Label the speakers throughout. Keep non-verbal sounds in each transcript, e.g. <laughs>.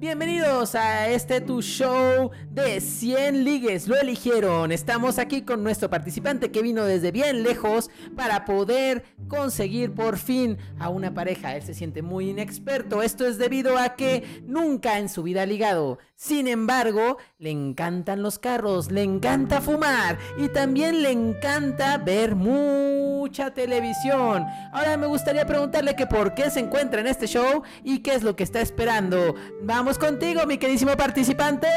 Speaker 1: Bienvenidos a este tu show de 100 ligues. Lo eligieron. Estamos aquí con nuestro participante que vino desde bien lejos para poder conseguir por fin a una pareja. Él se siente muy inexperto. Esto es debido a que nunca en su vida ha ligado. Sin embargo, le encantan los carros, le encanta fumar y también le encanta ver mucha televisión. Ahora me gustaría preguntarle que por qué se encuentra en este show y qué es lo que está esperando. Vamos contigo, mi queridísimo participante.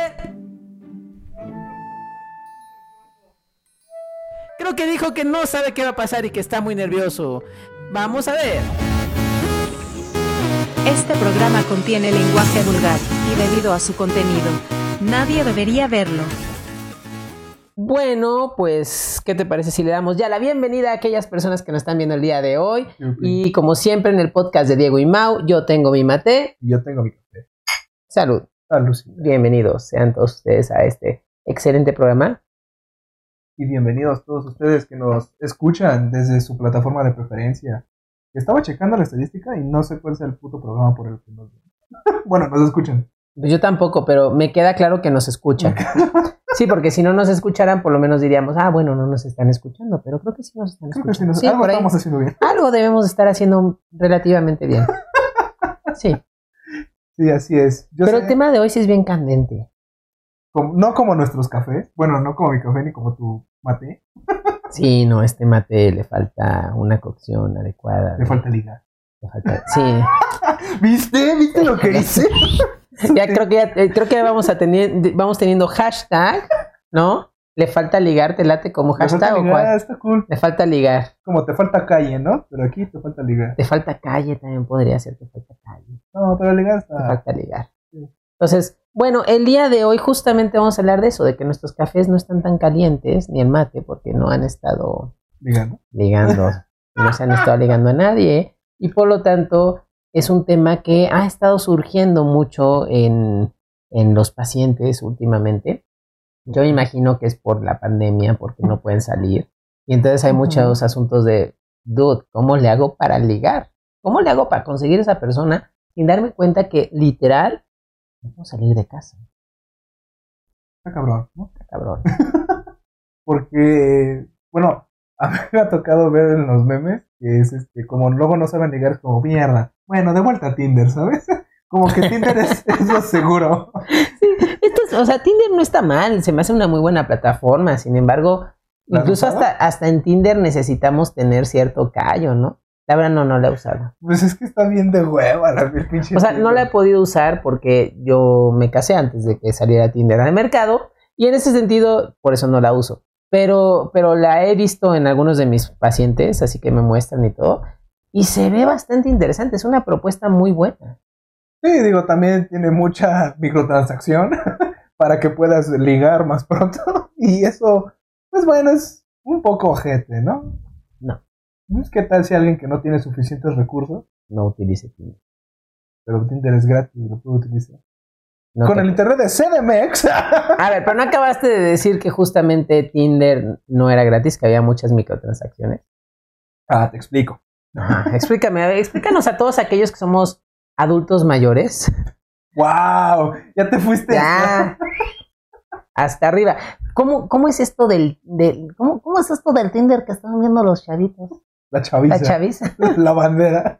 Speaker 1: Creo que dijo que no sabe qué va a pasar y que está muy nervioso. Vamos a ver.
Speaker 2: Este programa contiene lenguaje vulgar y debido a su contenido, nadie debería verlo.
Speaker 1: Bueno, pues, ¿qué te parece si le damos ya la bienvenida a aquellas personas que nos están viendo el día de hoy? Y como siempre en el podcast de Diego y Mau, yo tengo mi mate.
Speaker 3: Y yo tengo mi café.
Speaker 1: Salud.
Speaker 3: Salud.
Speaker 1: Bienvenidos sean todos ustedes a este excelente programa.
Speaker 3: Y bienvenidos todos ustedes que nos escuchan desde su plataforma de preferencia. Estaba checando la estadística y no sé cuál es el puto programa por el que nos... <laughs> bueno, nos escuchan.
Speaker 1: Pues yo tampoco, pero me queda claro que nos escuchan. <laughs> Sí, porque si no nos escucharan, por lo menos diríamos, ah, bueno, no nos están escuchando, pero creo que sí nos están
Speaker 3: Creo que sí
Speaker 1: escuchando.
Speaker 3: nos-
Speaker 1: Sí,
Speaker 3: algo estamos haciendo bien.
Speaker 1: Algo debemos estar haciendo relativamente bien. Sí,
Speaker 3: Sí, así es. Yo
Speaker 1: pero
Speaker 3: sé,
Speaker 1: el tema de hoy sí es bien candente.
Speaker 3: como- no como nuestros cafés. Bueno, no como mi café ni como tu mate.
Speaker 1: Sí, no, este mate le falta una cocción adecuada.
Speaker 3: Le falta liga.
Speaker 1: Le falta- Sí, <laughs>
Speaker 3: ¿Viste? ¿Viste lo que hice? <laughs>
Speaker 1: ya creo que ya, eh, creo que vamos a tener, vamos teniendo hashtag, ¿no? Le falta ligar, te late como hashtag o
Speaker 3: ligar,
Speaker 1: cuál?
Speaker 3: está cool.
Speaker 1: Le falta ligar.
Speaker 3: Como te falta calle, ¿no? Pero aquí te falta ligar.
Speaker 1: Te falta calle también podría ser, te falta calle.
Speaker 3: No, pero ligar
Speaker 1: Te
Speaker 3: está...
Speaker 1: falta ligar.
Speaker 3: sí.
Speaker 1: Entonces, bueno, el día de hoy justamente vamos a hablar de eso, de que nuestros cafés no están tan calientes, ni el mate, porque no han estado
Speaker 3: Ligando.
Speaker 1: ligando, <laughs> no se han estado ligando a nadie, y por lo tanto es un tema que ha estado surgiendo mucho en, en los pacientes últimamente. Yo me imagino que es por la pandemia, porque no pueden salir, y entonces hay muchos asuntos de, dude, ¿cómo le hago para ligar? ¿Cómo le hago para conseguir esa persona sin darme cuenta que literal no puedo salir de casa?
Speaker 3: Está cabrón, ¿no?
Speaker 1: Está cabrón. <laughs>
Speaker 3: Porque, bueno, a mí me ha tocado ver en los memes que es este, como luego no saben ligar, es como mierda. Bueno, de vuelta a Tinder, ¿sabes? <laughs> Como que Tinder es, es lo seguro. <laughs>
Speaker 1: Esto es- o sea, Tinder no está mal, se me hace una muy buena plataforma, sin embargo,
Speaker 3: ¿La has
Speaker 1: incluso hasta, hasta en Tinder necesitamos tener cierto callo, ¿no? La verdad no, no la he usado.
Speaker 3: Pues es que está bien de hueva la pinche
Speaker 1: O sea, no la he podido usar porque yo me casé antes de que saliera Tinder al mercado y en ese sentido, por eso no la uso. Pero, pero la he visto en algunos de mis pacientes, así que me muestran y todo, y se ve bastante interesante, es una propuesta muy buena.
Speaker 3: Sí, digo, también tiene mucha <laughs> microtransacción <laughs> para que puedas ligar más pronto. <laughs> Y eso, pues bueno, es un poco ojete, ¿no?
Speaker 1: No.
Speaker 3: Pues, ¿Qué tal si alguien que no tiene suficientes recursos,
Speaker 1: No utilice Tinder.
Speaker 3: pero Tinder es gratis, lo puede utilizar?
Speaker 1: No
Speaker 3: Con el internet de CDMX.
Speaker 1: A ver, pero no acabaste de decir que justamente Tinder no era gratis, que había muchas microtransacciones.
Speaker 3: ah, te explico.
Speaker 1: Explícame, a ver, explícanos a todos aquellos que somos adultos mayores.
Speaker 3: ¡Wow! Ya te fuiste.
Speaker 1: Ya. Hasta arriba. ¿Cómo, cómo es esto del, del cómo, cómo es esto del Tinder que están viendo los chavitos?
Speaker 3: La chaviza.
Speaker 1: La chaviza. <laughs>
Speaker 3: La bandera.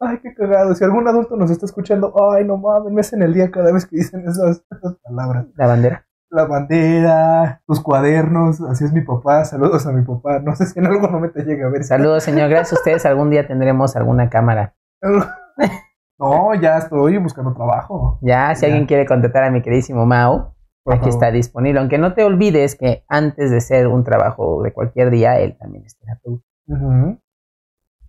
Speaker 3: Ay, qué cagado. Si algún adulto nos está escuchando, ay, no mames, me hacen el día cada vez que dicen esas, esas palabras.
Speaker 1: La bandera.
Speaker 3: La bandera, tus cuadernos, así es mi papá. Saludos a mi papá. No sé si en algún momento llega a ver.
Speaker 1: Saludos, señor. Gracias a ustedes. Algún día tendremos alguna cámara. <laughs>
Speaker 3: No, ya estoy buscando trabajo.
Speaker 1: Ya, si
Speaker 3: Ya.
Speaker 1: alguien quiere contratar a mi queridísimo Mao,
Speaker 3: Por
Speaker 1: aquí
Speaker 3: favor.
Speaker 1: está disponible. Aunque no te olvides que antes de ser un trabajo de cualquier día, él también es terapeuta.
Speaker 3: Ujú.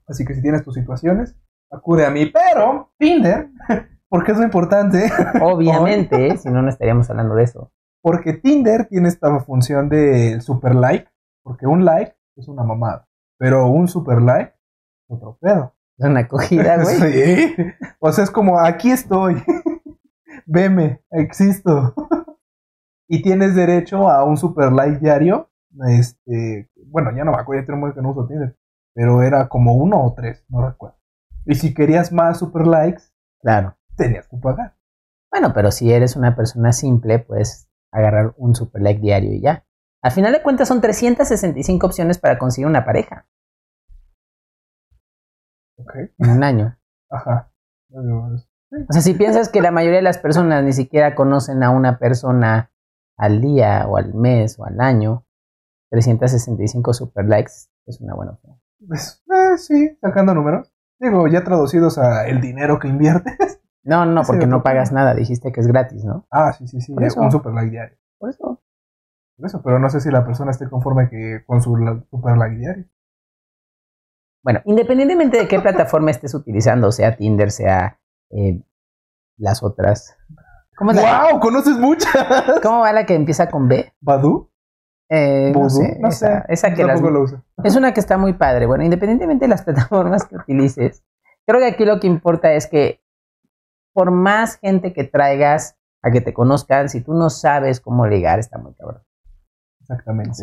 Speaker 3: Así que si tienes tus situaciones, acude a mí. Pero, Tinder, <laughs> porque es lo importante. <laughs>
Speaker 1: Obviamente, si no, no estaríamos hablando de eso.
Speaker 3: Porque Tinder tiene esta función de super like. Porque un like es una mamada. Pero un super like, otro pedo.
Speaker 1: Es una acogida, <laughs> güey.
Speaker 3: Sí. O sea, es como, aquí estoy. <laughs> Veme, existo. <laughs> y tienes derecho a un super like diario. Este, bueno, ya no me acuerdo, ya tengo que no uso Tinder. Pero era como uno o tres, no recuerdo. Y si querías más super likes,
Speaker 1: Claro.
Speaker 3: tenías que pagar.
Speaker 1: Bueno, pero si eres una persona simple, puedes agarrar un super like diario y ya. Al final de cuentas son 365 opciones para conseguir una pareja En un año.
Speaker 3: Ajá.
Speaker 1: O sea, si piensas que la mayoría de las personas ni siquiera conocen a una persona al día o al mes o al año, 365 super likes es una buena opción.
Speaker 3: Pues, eh, sí, sacando números. Digo, ya traducidos a el dinero que inviertes. <laughs>
Speaker 1: No, no, porque no
Speaker 3: ¿por qué
Speaker 1: pagas nada, dijiste que es gratis, ¿no?
Speaker 3: Ah, sí, sí, sí.
Speaker 1: Por eso.
Speaker 3: Un super like diario.
Speaker 1: Por eso.
Speaker 3: Por eso, pero no sé si la persona esté conforme que con su super like diario.
Speaker 1: Bueno, independientemente de qué plataforma estés utilizando, sea Tinder, sea eh, las otras. ¿Cómo, es la-
Speaker 3: ¡Wow! ¡Conoces muchas!
Speaker 1: ¿Cómo va la que empieza con B?
Speaker 3: ¿Badu?
Speaker 1: Eh, no sé,
Speaker 3: No
Speaker 1: esa,
Speaker 3: sé.
Speaker 1: esa que
Speaker 3: Yo
Speaker 1: las-
Speaker 3: tampoco lo uso.
Speaker 1: es una que está muy padre. Bueno, independientemente de las <laughs> plataformas que utilices, creo que aquí lo que importa es que por más gente que traigas a que te conozcan, si tú no sabes cómo ligar, está muy cabrón.
Speaker 3: Exactamente.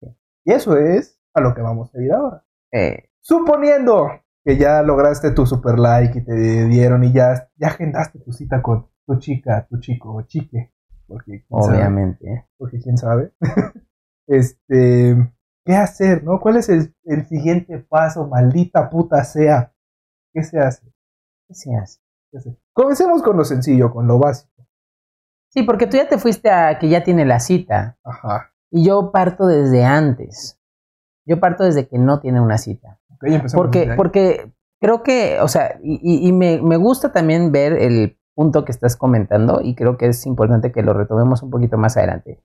Speaker 1: Sí.
Speaker 3: Y eso es a lo que vamos a ir ahora.
Speaker 1: Eh,
Speaker 3: Suponiendo que ya lograste tu super like y te dieron y ya, ya agendaste tu cita con tu chica, tu chico o chique. Porque sabe,
Speaker 1: obviamente.
Speaker 3: porque quién sabe. <laughs> este, ¿qué hacer, no? ¿Cuál es el, el siguiente paso, maldita puta sea? ¿Qué se hace?
Speaker 1: ¿Qué se hace?
Speaker 3: ¿Qué se hace? Comencemos con lo sencillo, con lo básico.
Speaker 1: Sí, porque tú ya te fuiste a que ya tiene la cita.
Speaker 3: Ajá.
Speaker 1: Y yo parto desde antes. Yo parto desde que no tiene una cita. Porque, porque creo que, o sea, y, me, me gusta también ver el punto que estás comentando y creo que es importante que lo retomemos un poquito más adelante.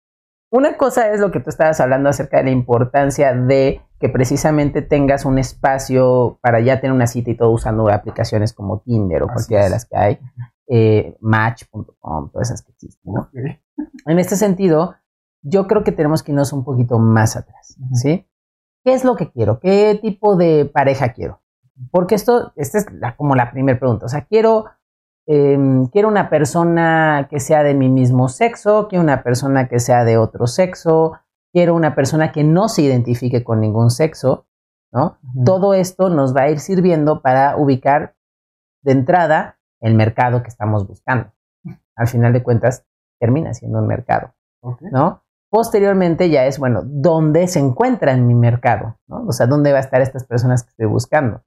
Speaker 1: Una cosa es lo que tú estabas hablando acerca de la importancia de que precisamente tengas un espacio para ya tener una cita y todo usando aplicaciones como Tinder o
Speaker 3: Así
Speaker 1: cualquiera de las que hay, eh, Match.com, todas esas que existen, ¿no? En este sentido, yo creo que tenemos que irnos un poquito más atrás. ¿sí? ¿Qué es lo que quiero? ¿Qué tipo de pareja quiero? Porque esto, esta es la- como la primera pregunta. O sea, quiero, em, quiero una persona que sea de mi mismo sexo, quiero una persona que sea de otro sexo, quiero una persona que no se identifique con ningún sexo, ¿no? Todo esto nos va a ir sirviendo para ubicar de entrada el mercado que estamos buscando. Al final de cuentas, termina siendo un mercado. ¿no? Posteriormente ya es, bueno, ¿dónde se encuentra en mi mercado? ¿no? O sea, ¿dónde va a estar estas personas que estoy buscando?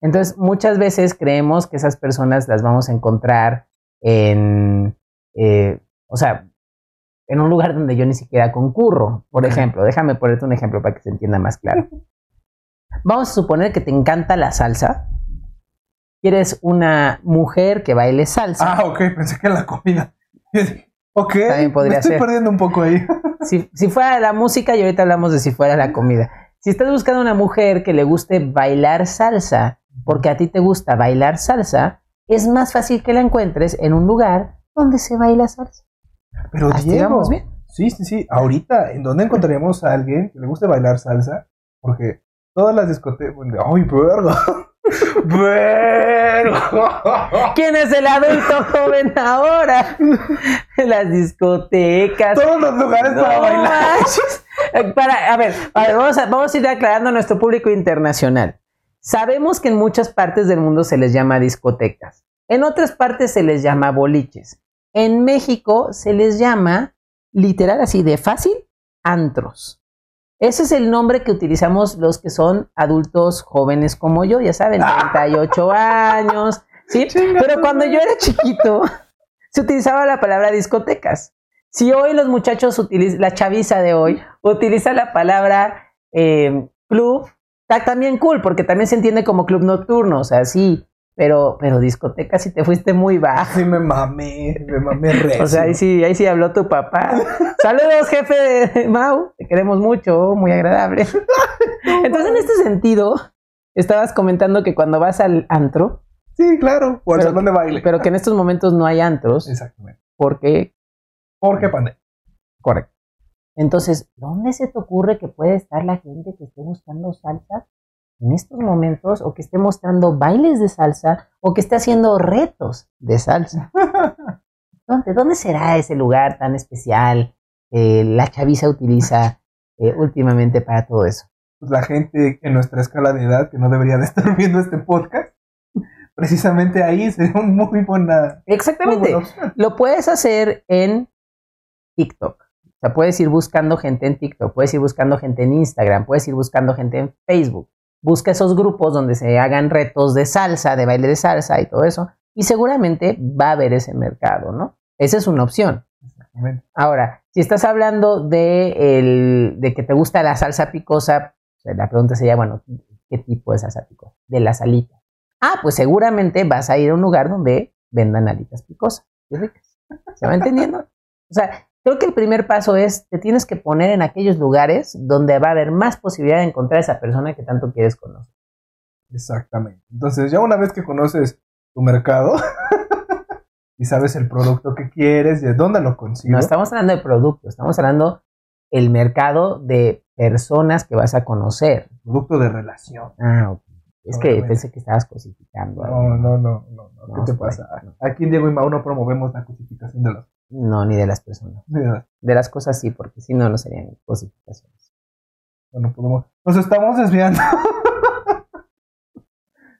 Speaker 1: Entonces, muchas veces creemos que esas personas las vamos a encontrar en, eh, o sea, en un lugar donde yo ni siquiera concurro. Por ejemplo, déjame ponerte un ejemplo para que se entienda más claro. <laughs> Vamos a suponer que te encanta la salsa. Quieres una mujer que baile salsa.
Speaker 3: Ah, ok, pensé que la comida. <laughs> ok,
Speaker 1: También podría
Speaker 3: me estoy
Speaker 1: ser.
Speaker 3: perdiendo un poco ahí. <laughs>
Speaker 1: Si, si fuera la música, y ahorita hablamos de si fuera la comida. Si estás buscando una mujer que le guste bailar salsa, porque a ti te gusta bailar salsa, es más fácil que la encuentres en un lugar donde se baila salsa.
Speaker 3: Pero
Speaker 1: Así
Speaker 3: Diego,
Speaker 1: bien.
Speaker 3: sí, sí, sí. Ahorita, ¿en dónde encontraríamos a alguien que le guste bailar salsa? Porque todas las discotecas. ¡Ay, verga! <laughs>
Speaker 1: ¿Quién es el adulto joven ahora? Las discotecas.
Speaker 3: Todos los lugares
Speaker 1: No
Speaker 3: para bailar.
Speaker 1: Eh, Para, a ver, a ver, vamos, a, vamos a ir aclarando a nuestro público internacional. Sabemos que en muchas partes del mundo se les llama discotecas. En otras partes se les llama boliches. En México se les llama, literal así de fácil, antros. Ese es el nombre que utilizamos los que son adultos jóvenes como yo, ya saben, 38 <laughs> años, ¿sí? Pero cuando yo era chiquito, <laughs> se utilizaba la palabra discotecas. Si hoy los muchachos utilizan, la chaviza de hoy, utiliza la palabra eh, club, está también cool, porque también se entiende como club nocturno, o sea, sí, pero, pero discoteca si te fuiste muy bajo.
Speaker 3: Sí, me mamé, me mamé recio. <laughs>
Speaker 1: O sea, ahí sí, ahí sí habló tu papá. Saludos, jefe de Mau, te queremos mucho, muy agradable. <laughs> Entonces, en este sentido, estabas comentando que cuando vas al antro,
Speaker 3: Sí, claro. O al
Speaker 1: Pero-
Speaker 3: salón de baile.
Speaker 1: pero que en estos momentos no hay antros,
Speaker 3: Exactamente.
Speaker 1: porque
Speaker 3: Porque pandemia.
Speaker 1: Correcto. Entonces, ¿dónde se te ocurre que puede estar la gente que esté buscando salsa en estos momentos o que esté mostrando bailes de salsa o que esté haciendo retos de salsa? <laughs> ¿Dónde, dónde será ese lugar tan especial que la chaviza utiliza eh, últimamente para todo eso?
Speaker 3: Pues la gente en nuestra escala de edad que no debería de estar <laughs> viendo este podcast, precisamente ahí sería un muy buena.
Speaker 1: Exactamente.
Speaker 3: Muy buena opción.
Speaker 1: Lo puedes hacer en TikTok. O sea, puedes ir buscando gente en TikTok, puedes ir buscando gente en Instagram, puedes ir buscando gente en Facebook. Busca esos grupos donde se hagan retos de salsa, de baile de salsa y todo eso. Y seguramente va a haber ese mercado, ¿no? Esa es una opción.
Speaker 3: Exactamente.
Speaker 1: Ahora, si estás hablando de, el, de que te gusta la salsa picosa, sea, la pregunta sería, bueno, ¿qué tipo de salsa picosa? De las alitas. Ah, pues seguramente vas a ir a un lugar donde vendan alitas picosas y ricas. ¿Se va entendiendo? O sea, creo que el primer paso es, te tienes que poner en aquellos lugares donde va a haber más posibilidad de encontrar a esa persona que tanto quieres conocer.
Speaker 3: Exactamente. Entonces, ya una vez que conoces tu mercado <laughs> y sabes el producto que quieres y de dónde lo consigues.
Speaker 1: No estamos hablando de productos, estamos hablando el mercado de personas que vas a conocer.
Speaker 3: producto de relación.
Speaker 1: Ah, ok. Es que pensé que estabas cosificando.
Speaker 3: No, no, no, no, no.
Speaker 1: No,
Speaker 3: ¿Qué te pasa? Aquí en Diego y Mau no promovemos la cosificación de los.
Speaker 1: No, ni de las personas.
Speaker 3: de las-
Speaker 1: cosas sí, porque si no, no serían cosificaciones.
Speaker 3: Bueno, podemos. Nos estamos desviando. <laughs>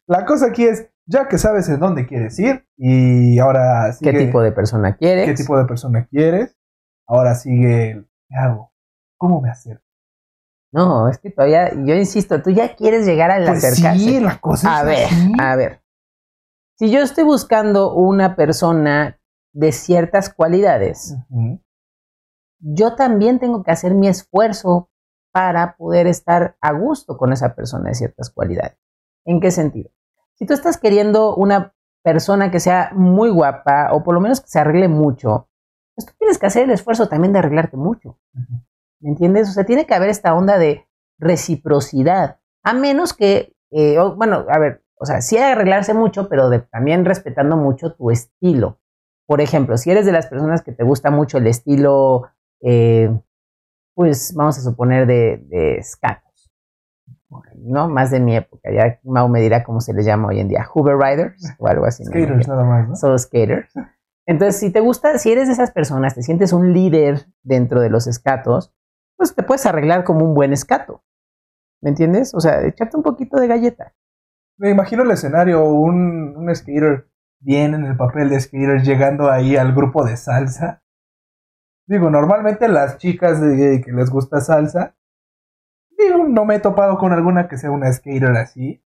Speaker 3: la cosa aquí es, ya que sabes en dónde quieres ir y ahora
Speaker 1: ¿Qué
Speaker 3: sigue
Speaker 1: tipo de persona quieres?
Speaker 3: qué tipo de persona quieres, ahora sigue el ¿qué hago? ¿Cómo me acerco?
Speaker 1: No, es que todavía, yo insisto, tú ya quieres llegar al
Speaker 3: Pues
Speaker 1: acercarse.
Speaker 3: sí, la cosa
Speaker 1: a
Speaker 3: es
Speaker 1: ver,
Speaker 3: así.
Speaker 1: a ver. Si yo estoy buscando una persona de ciertas cualidades, yo también tengo que hacer mi esfuerzo para poder estar a gusto con esa persona de ciertas cualidades. ¿En qué sentido? Si tú estás queriendo una persona que sea muy guapa o por lo menos que se arregle mucho, pues tú tienes que hacer el esfuerzo también de arreglarte mucho. ¿Me entiendes? O sea, tiene que haber esta onda de reciprocidad. A menos que, eh, o- bueno, a ver, o sea, sí arreglarse mucho, pero de- también respetando mucho tu estilo. Por ejemplo, si eres de las personas que te gusta mucho el estilo, eh, pues vamos a suponer de, de ¿no? Más de mi época. Ya Mau me dirá cómo se les llama hoy en día, Hoover Riders o algo así.
Speaker 3: Skaters nada más, ¿no?
Speaker 1: Solo skaters. Entonces, si te gusta, si eres de esas personas, te sientes un líder dentro de los escatos, pues te puedes arreglar como un buen escato. ¿Me entiendes? O sea, echarte un poquito de galleta.
Speaker 3: Me imagino el escenario, un, un skater bien en el papel de skater llegando ahí al grupo de salsa. Digo, normalmente las chicas de, que les gusta salsa, digo, no me he topado con alguna que sea una skater así.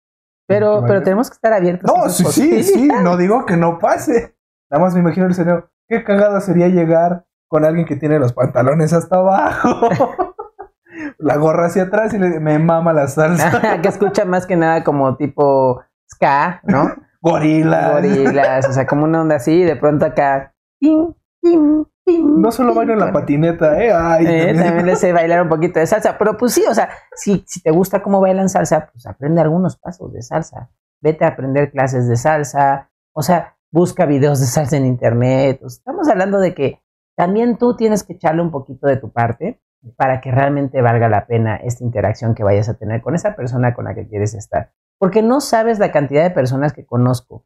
Speaker 1: Pero, pero tenemos que estar abiertos. a
Speaker 3: No, sí, sí, sí, no digo que no pase. Nada más me imagino el escenario. Qué cagado sería llegar con alguien que tiene los pantalones hasta abajo, <laughs> la gorra hacia atrás y le, me mama la salsa. <laughs>
Speaker 1: que escucha más que nada como tipo ska, ¿no? <laughs>
Speaker 3: Gorila.
Speaker 1: Gorilas, o sea, como una onda así, y de pronto acá. pim, pim, pim,
Speaker 3: No solo bailo en la patineta, ¿eh? Ay,
Speaker 1: Eh,
Speaker 3: también-
Speaker 1: también le sé bailar un poquito de salsa, pero pues sí, o sea, si, si te gusta cómo bailan salsa, pues aprende algunos pasos de salsa. Vete a aprender clases de salsa, o sea, busca videos de salsa en internet. O sea, estamos hablando de que también tú tienes que echarle un poquito de tu parte para que realmente valga la pena esta interacción que vayas a tener con esa persona con la que quieres estar. Porque no sabes la cantidad de personas que conozco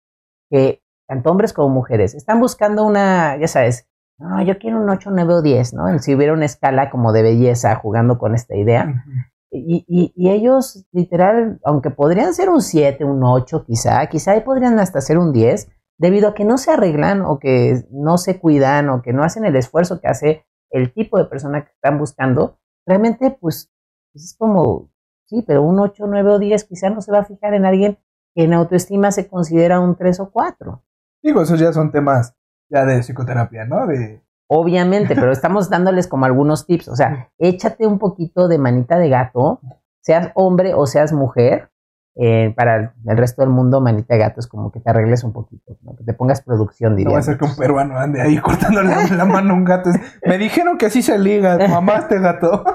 Speaker 1: que, tanto hombres como mujeres, están buscando una, ya sabes, no, yo quiero un 8, 9 o 10, ¿no? Si hubiera una escala como de belleza jugando con esta idea. Y, y- y ellos, literal, aunque podrían ser un 7, un 8 quizá, quizá ahí podrían hasta ser un 10, debido a que no se arreglan o que no se cuidan o que no hacen el esfuerzo que hace el tipo de persona que están buscando, realmente pues, pues es como, sí, pero un 8, 9 o 10 quizá no se va a fijar en alguien que en autoestima se considera un 3 o 4.
Speaker 3: Digo, esos ya son temas ya de psicoterapia, ¿no? De,
Speaker 1: Obviamente, pero estamos dándoles como algunos tips. O sea, échate un poquito de manita de gato, seas hombre o seas mujer. eh, para el resto del mundo, manita de gato es como que te arregles un poquito, ¿no? que te pongas producción,
Speaker 3: no
Speaker 1: diría.
Speaker 3: va a ser que un peruano ande ahí cortándole la, la <laughs> mano a un gato. Me dijeron que así se liga, mamaste gato.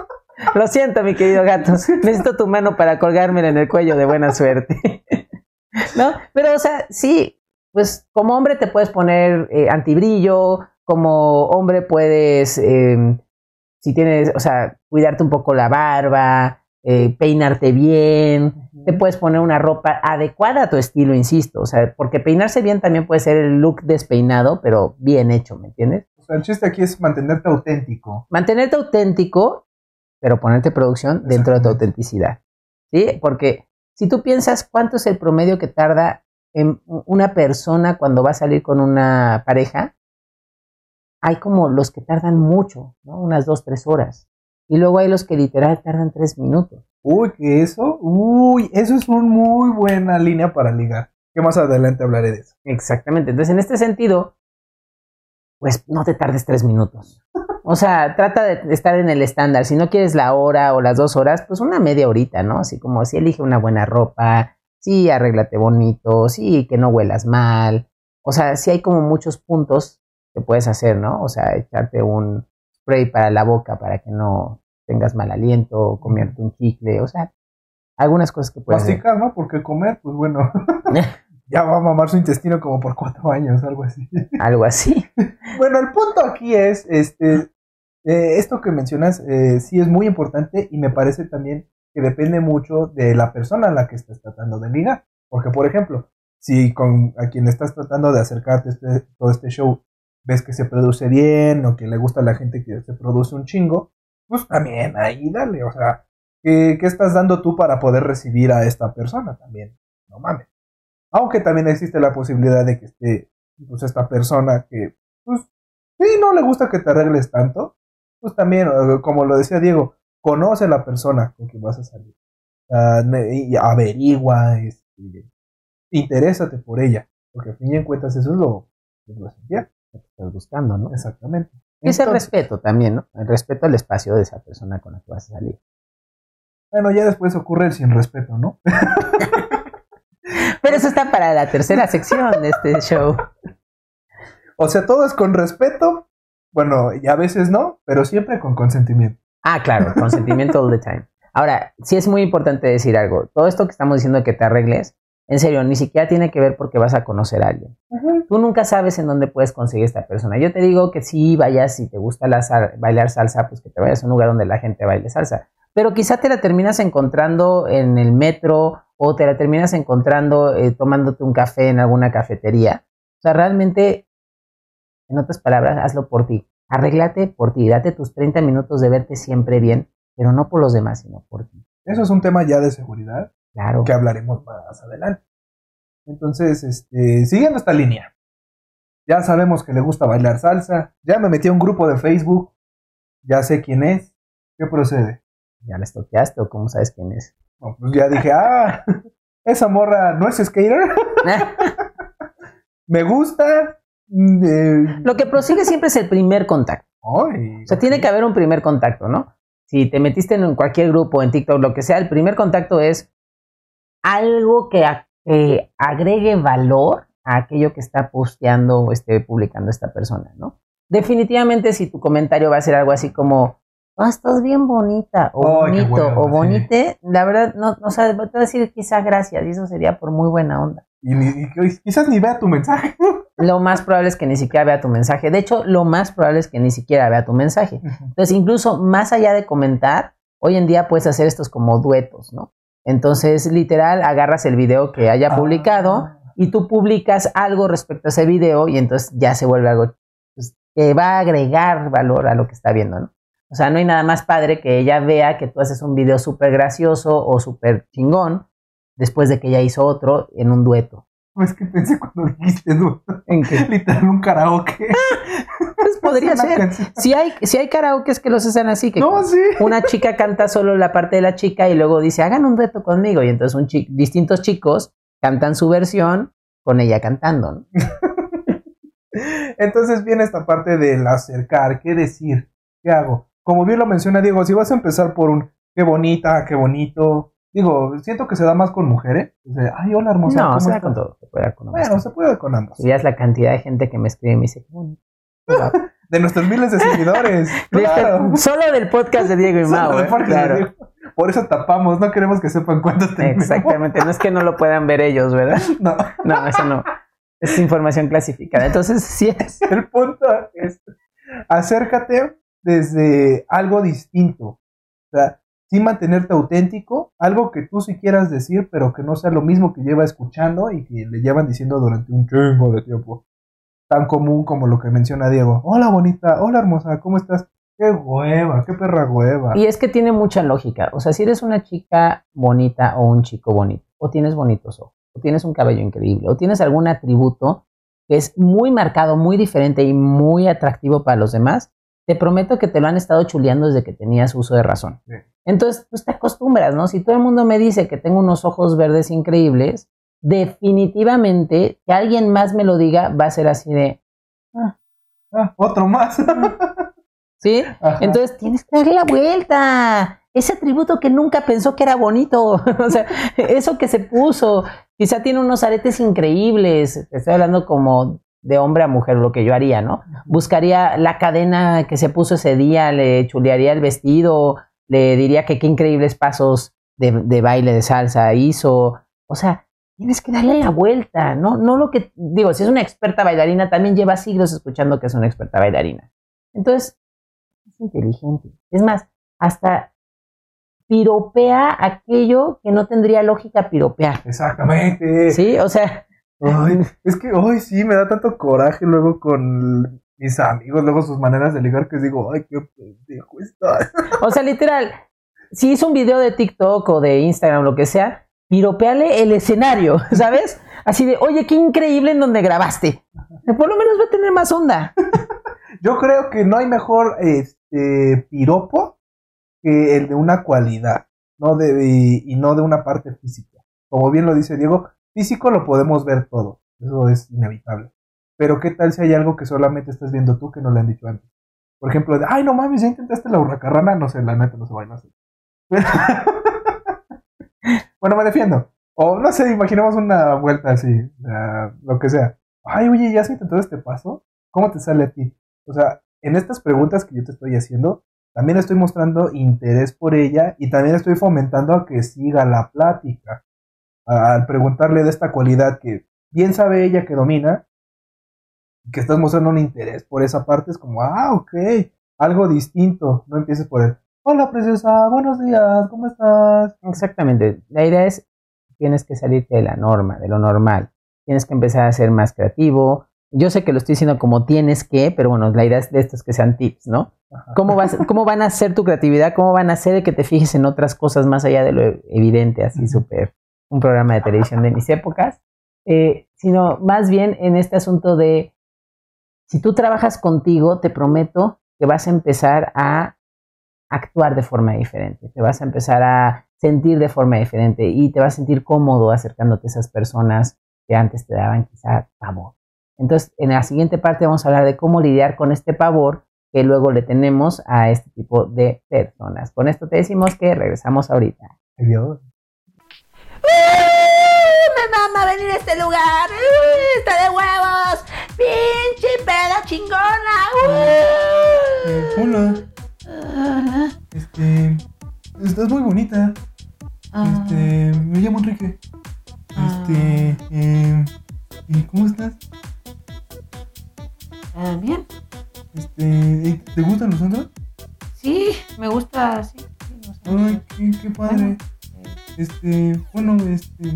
Speaker 1: Lo siento, mi querido gato. Necesito tu mano para colgármela en el cuello de buena suerte. ¿No? Pero, o sea, sí, pues como hombre te puedes poner eh, antibrillo, como hombre puedes, eh, si tienes, o sea, cuidarte un poco la barba, eh, peinarte bien, te puedes poner una ropa adecuada a tu estilo, insisto. O sea, porque peinarse bien también puede ser el look despeinado, pero bien hecho, ¿me entiendes?
Speaker 3: O sea, el chiste aquí es mantenerte auténtico.
Speaker 1: mantenerte auténtico, pero ponerte producción dentro de tu autenticidad. ¿Sí? Porque si tú piensas cuánto es el promedio que tarda una persona cuando va a salir con una pareja, hay como los que tardan mucho, ¿no? Unas dos, tres horas. Y luego hay los que literal tardan tres minutos.
Speaker 3: Uy, que eso, uy, eso es una muy buena línea para ligar. Que más adelante hablaré de eso.
Speaker 1: Exactamente. Entonces, en este sentido, pues no te tardes tres minutos. O sea, trata de estar en el estándar. Si no quieres la hora o las dos horas, pues una media horita, ¿no? Así como si elige una buena ropa, sí, arréglate bonito, sí, que no huelas mal. O sea, sí hay como muchos puntos que puedes hacer, ¿no? O sea, echarte un spray para la boca para que no tengas mal aliento, comerte un chicle, o sea, algunas cosas que puedes
Speaker 3: Masticar, ¿no? Porque comer, pues bueno, <laughs> ya va a mamar su intestino como por cuatro años, algo así. <laughs>
Speaker 1: algo así. <laughs>
Speaker 3: bueno, el punto aquí es, este, eh, esto que mencionas eh, sí es muy importante y me parece también que depende mucho de la persona a la que estás tratando de ligar. Porque, por ejemplo, si con a quien estás tratando de acercarte este, todo este show ves que se produce bien o que le gusta a la gente que se produce un chingo, pues también ahí dale, o sea, ¿qué, estás dando tú para poder recibir a esta persona también? No mames. Aunque también existe la posibilidad de que esté, pues, esta persona que, pues, sí, no le gusta que te arregles tanto, pues también, como lo decía Diego, conoce a la persona con quien vas a salir. y averigua, este, interésate por ella, porque a fin y cuentas eso es lo, lo esencial
Speaker 1: que estás buscando, ¿no?
Speaker 3: Exactamente.
Speaker 1: Y ese respeto también, ¿no? El respeto al espacio de esa persona con la que vas a salir.
Speaker 3: Bueno, ya después ocurre el sin respeto, ¿no? <laughs>
Speaker 1: Pero eso está para la tercera sección de este show.
Speaker 3: O sea, todo es con respeto. Bueno, y a veces no, pero siempre con consentimiento.
Speaker 1: Ah, claro, consentimiento all the time. Ahora, sí es muy importante decir algo. Todo esto que estamos diciendo que te arregles, en serio, ni siquiera tiene que ver porque vas a conocer a alguien. Tú nunca sabes en dónde puedes conseguir esta persona. Yo te digo que si vayas, si te gusta la bailar salsa, pues que te vayas a un lugar donde la gente baile salsa. Pero quizá te la terminas encontrando en el metro o te la terminas encontrando eh, tomándote un café en alguna cafetería. O sea, realmente, en otras palabras, hazlo por ti. Arréglate por ti. Date tus 30 minutos de verte siempre bien, pero no por los demás, sino por ti.
Speaker 3: Eso es un tema ya de seguridad
Speaker 1: Claro.
Speaker 3: Que hablaremos más adelante. Entonces, este, siguiendo esta línea. Ya sabemos que le gusta bailar salsa. Ya me metí a un grupo de Facebook. Ya sé quién es. ¿Qué procede?
Speaker 1: ¿Ya le toqueaste o cómo sabes quién es?
Speaker 3: pues ya dije, <laughs> ah, esa morra no es skater. <laughs> me gusta.
Speaker 1: Mm, eh, Lo que prosigue siempre es el primer contacto. o sea, tiene que haber un primer contacto, ¿no? Si te metiste en cualquier grupo, en TikTok, lo que sea, el primer contacto es algo que agregue valor a aquello que está posteando o esté publicando esta persona, ¿no? Definitivamente si tu comentario va a ser algo así como, ah, estás bien bonita, o bonito, o bonite, la verdad, no, no sabes, te voy a decir quizá gracias, y eso sería por muy buena onda.
Speaker 3: Y, quizás ni vea tu mensaje. <laughs>
Speaker 1: Lo más probable es que ni siquiera vea tu mensaje. De hecho, lo más probable es que ni siquiera vea tu mensaje. Entonces, incluso más allá de comentar, hoy en día puedes hacer estos como duetos, ¿no? Entonces, literal, agarras el video que haya ah. publicado y tú publicas algo respecto a ese video y entonces ya se vuelve algo pues, que va a agregar valor a lo que está viendo, ¿no? O sea, no hay nada más padre que ella vea que tú haces un video súper gracioso o súper chingón después de que ella hizo otro en un dueto.
Speaker 3: Es que pensé cuando dijiste. ¿En qué? <laughs> Literal un karaoke.
Speaker 1: pues podría ser. Si hay, si hay karaokes que los hacen así, que
Speaker 3: no, sí.
Speaker 1: una chica canta solo la parte de la chica y luego dice, hagan un dueto conmigo. Y entonces un distintos chicos cantan su versión con ella cantando. ¿no? <laughs>
Speaker 3: entonces viene esta parte del acercar, qué decir, qué hago. Como bien lo menciona Diego, si vas a empezar por un qué bonita, qué bonito, Digo, siento que se da más con mujeres. Ay, hola hermosa.
Speaker 1: No, se da con todo. Se puede con
Speaker 3: ambos. Bueno, se puede con ambos.
Speaker 1: Y es la cantidad de gente que me escribe y me dice, <laughs>
Speaker 3: de nuestros miles de seguidores. <laughs>
Speaker 1: Este, solo del podcast de Diego y <laughs> Mau. ¿eh? Claro.
Speaker 3: Por eso tapamos, no queremos que sepan cuántos tenemos.
Speaker 1: Exactamente, no es que no lo puedan ver ellos, ¿verdad?
Speaker 3: No.
Speaker 1: No, eso no. Es información clasificada. Entonces, sí es.
Speaker 3: El punto es, acércate desde algo distinto. O sea, sin mantenerte auténtico, algo que tú sí quieras decir, pero que no sea lo mismo que lleva escuchando y que le llevan diciendo durante un chingo de tiempo. Tan común como lo que menciona Diego. Hola bonita, hola hermosa, ¿cómo estás? Qué hueva, qué perra hueva.
Speaker 1: Y es que tiene mucha lógica. O sea, si eres una chica bonita o un chico bonito, o tienes bonitos ojos, o tienes un cabello increíble, o tienes algún atributo que es muy marcado, muy diferente y muy atractivo para los demás, te prometo que te lo han estado chuleando desde que tenías uso de razón. Entonces, pues te acostumbras, ¿no? Si todo el mundo me dice que tengo unos ojos verdes increíbles, definitivamente que alguien más me lo diga va a ser así de...
Speaker 3: Ah, ah otro más. <laughs>
Speaker 1: ¿Sí? Entonces tienes que darle la vuelta. Ese atributo que nunca pensó que era bonito. <laughs> o sea, eso que se puso. Quizá tiene unos aretes increíbles. Te estoy hablando como de hombre a mujer, lo que yo haría, ¿no? Buscaría la cadena que se puso ese día, le chulearía el vestido, le diría que qué increíbles pasos de, de baile, de salsa hizo. O sea, tienes que darle la vuelta, ¿no? No lo que, digo, si es una experta bailarina, también lleva siglos escuchando que es una experta bailarina. Entonces, es inteligente. Es más, hasta piropea aquello que no tendría lógica piropear.
Speaker 3: Exactamente.
Speaker 1: Sí, o sea.
Speaker 3: Es que hoy sí me da tanto coraje luego con mis amigos, luego sus maneras de ligar que digo, ay, qué pendejo está. <laughs>
Speaker 1: O sea, literal, si hizo un video de TikTok o de Instagram, lo que sea, piropeale el escenario, <laughs> ¿sabes? Así de, oye, qué increíble en donde grabaste. Por lo menos va a tener más onda. <laughs>
Speaker 3: Yo creo que no hay mejor este piropo que el de una cualidad, no de, y no de una parte física. Como bien lo dice Diego, físico lo podemos ver todo, eso es inevitable. Pero qué tal si hay algo que solamente estás viendo tú que no le han dicho antes. Por ejemplo, de, ay no mames, ya intentaste la hurracarrana, no sé, la neta no se va a hacer. <laughs> bueno, me defiendo. O no sé, imaginemos una vuelta así, lo que sea. Ay, oye, ¿ya has intentado este paso? ¿Cómo te sale a ti? O sea, en estas preguntas que yo te estoy haciendo, también estoy mostrando interés por ella y también estoy fomentando a que siga la plática. Al preguntarle de esta cualidad que bien sabe ella que domina, que estás mostrando un interés por esa parte, es como, ah, ok, algo distinto. No empieces por el, hola preciosa, buenos días, ¿cómo estás?
Speaker 1: Exactamente. La idea es, tienes que salirte de la norma, de lo normal. Tienes que empezar a ser más creativo, yo sé que lo estoy diciendo como tienes que, pero bueno, la idea es de estos que sean tips, ¿no? ¿Cómo, vas, ¿Cómo van a ser tu creatividad? ¿Cómo van a ser que te fijes en otras cosas más allá de lo evidente, así súper, un programa de televisión de mis épocas? Eh, sino más bien en este asunto de, si tú trabajas contigo, te prometo que vas a empezar a actuar de forma diferente, te vas a empezar a sentir de forma diferente y te vas a sentir cómodo acercándote a esas personas que antes te daban quizá pavor. Entonces, en la siguiente parte vamos a hablar de cómo lidiar con este pavor que luego le tenemos a este tipo de personas. Con esto te decimos que regresamos ahorita.
Speaker 3: Adiós.
Speaker 1: ¡Me mama venir a este lugar! ¡Está de huevos! ¡Pinche peda chingona!
Speaker 3: Eh, hola. Hola. Este. Estás muy bonita. Ah. Este. Me llamo Enrique. Este. Ah. Eh, ¿Cómo estás?
Speaker 4: Ah, bien.
Speaker 3: Este, ¿Te gustan los otros?
Speaker 4: Sí, me gusta, sí.
Speaker 3: Ay, qué, padre. este, bueno, este.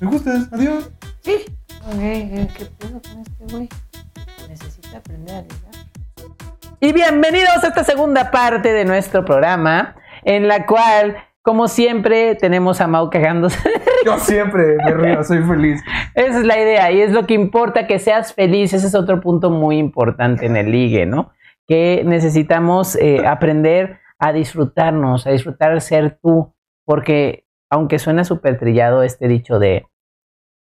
Speaker 3: ¿Me gustas? Adiós.
Speaker 4: Sí. Okay, ¿qué pedo con este güey? Necesita aprender a ligar.
Speaker 1: Y bienvenidos a esta segunda parte de nuestro programa, en la cual como siempre, tenemos a Mau cagándose. <laughs>
Speaker 3: Yo siempre me río, soy feliz.
Speaker 1: Esa es la idea y es lo que importa, que seas feliz. Ese es otro punto muy importante en el ligue, ¿no? Que necesitamos eh, aprender a disfrutarnos, a disfrutar ser tú, porque aunque suena súper trillado este dicho de,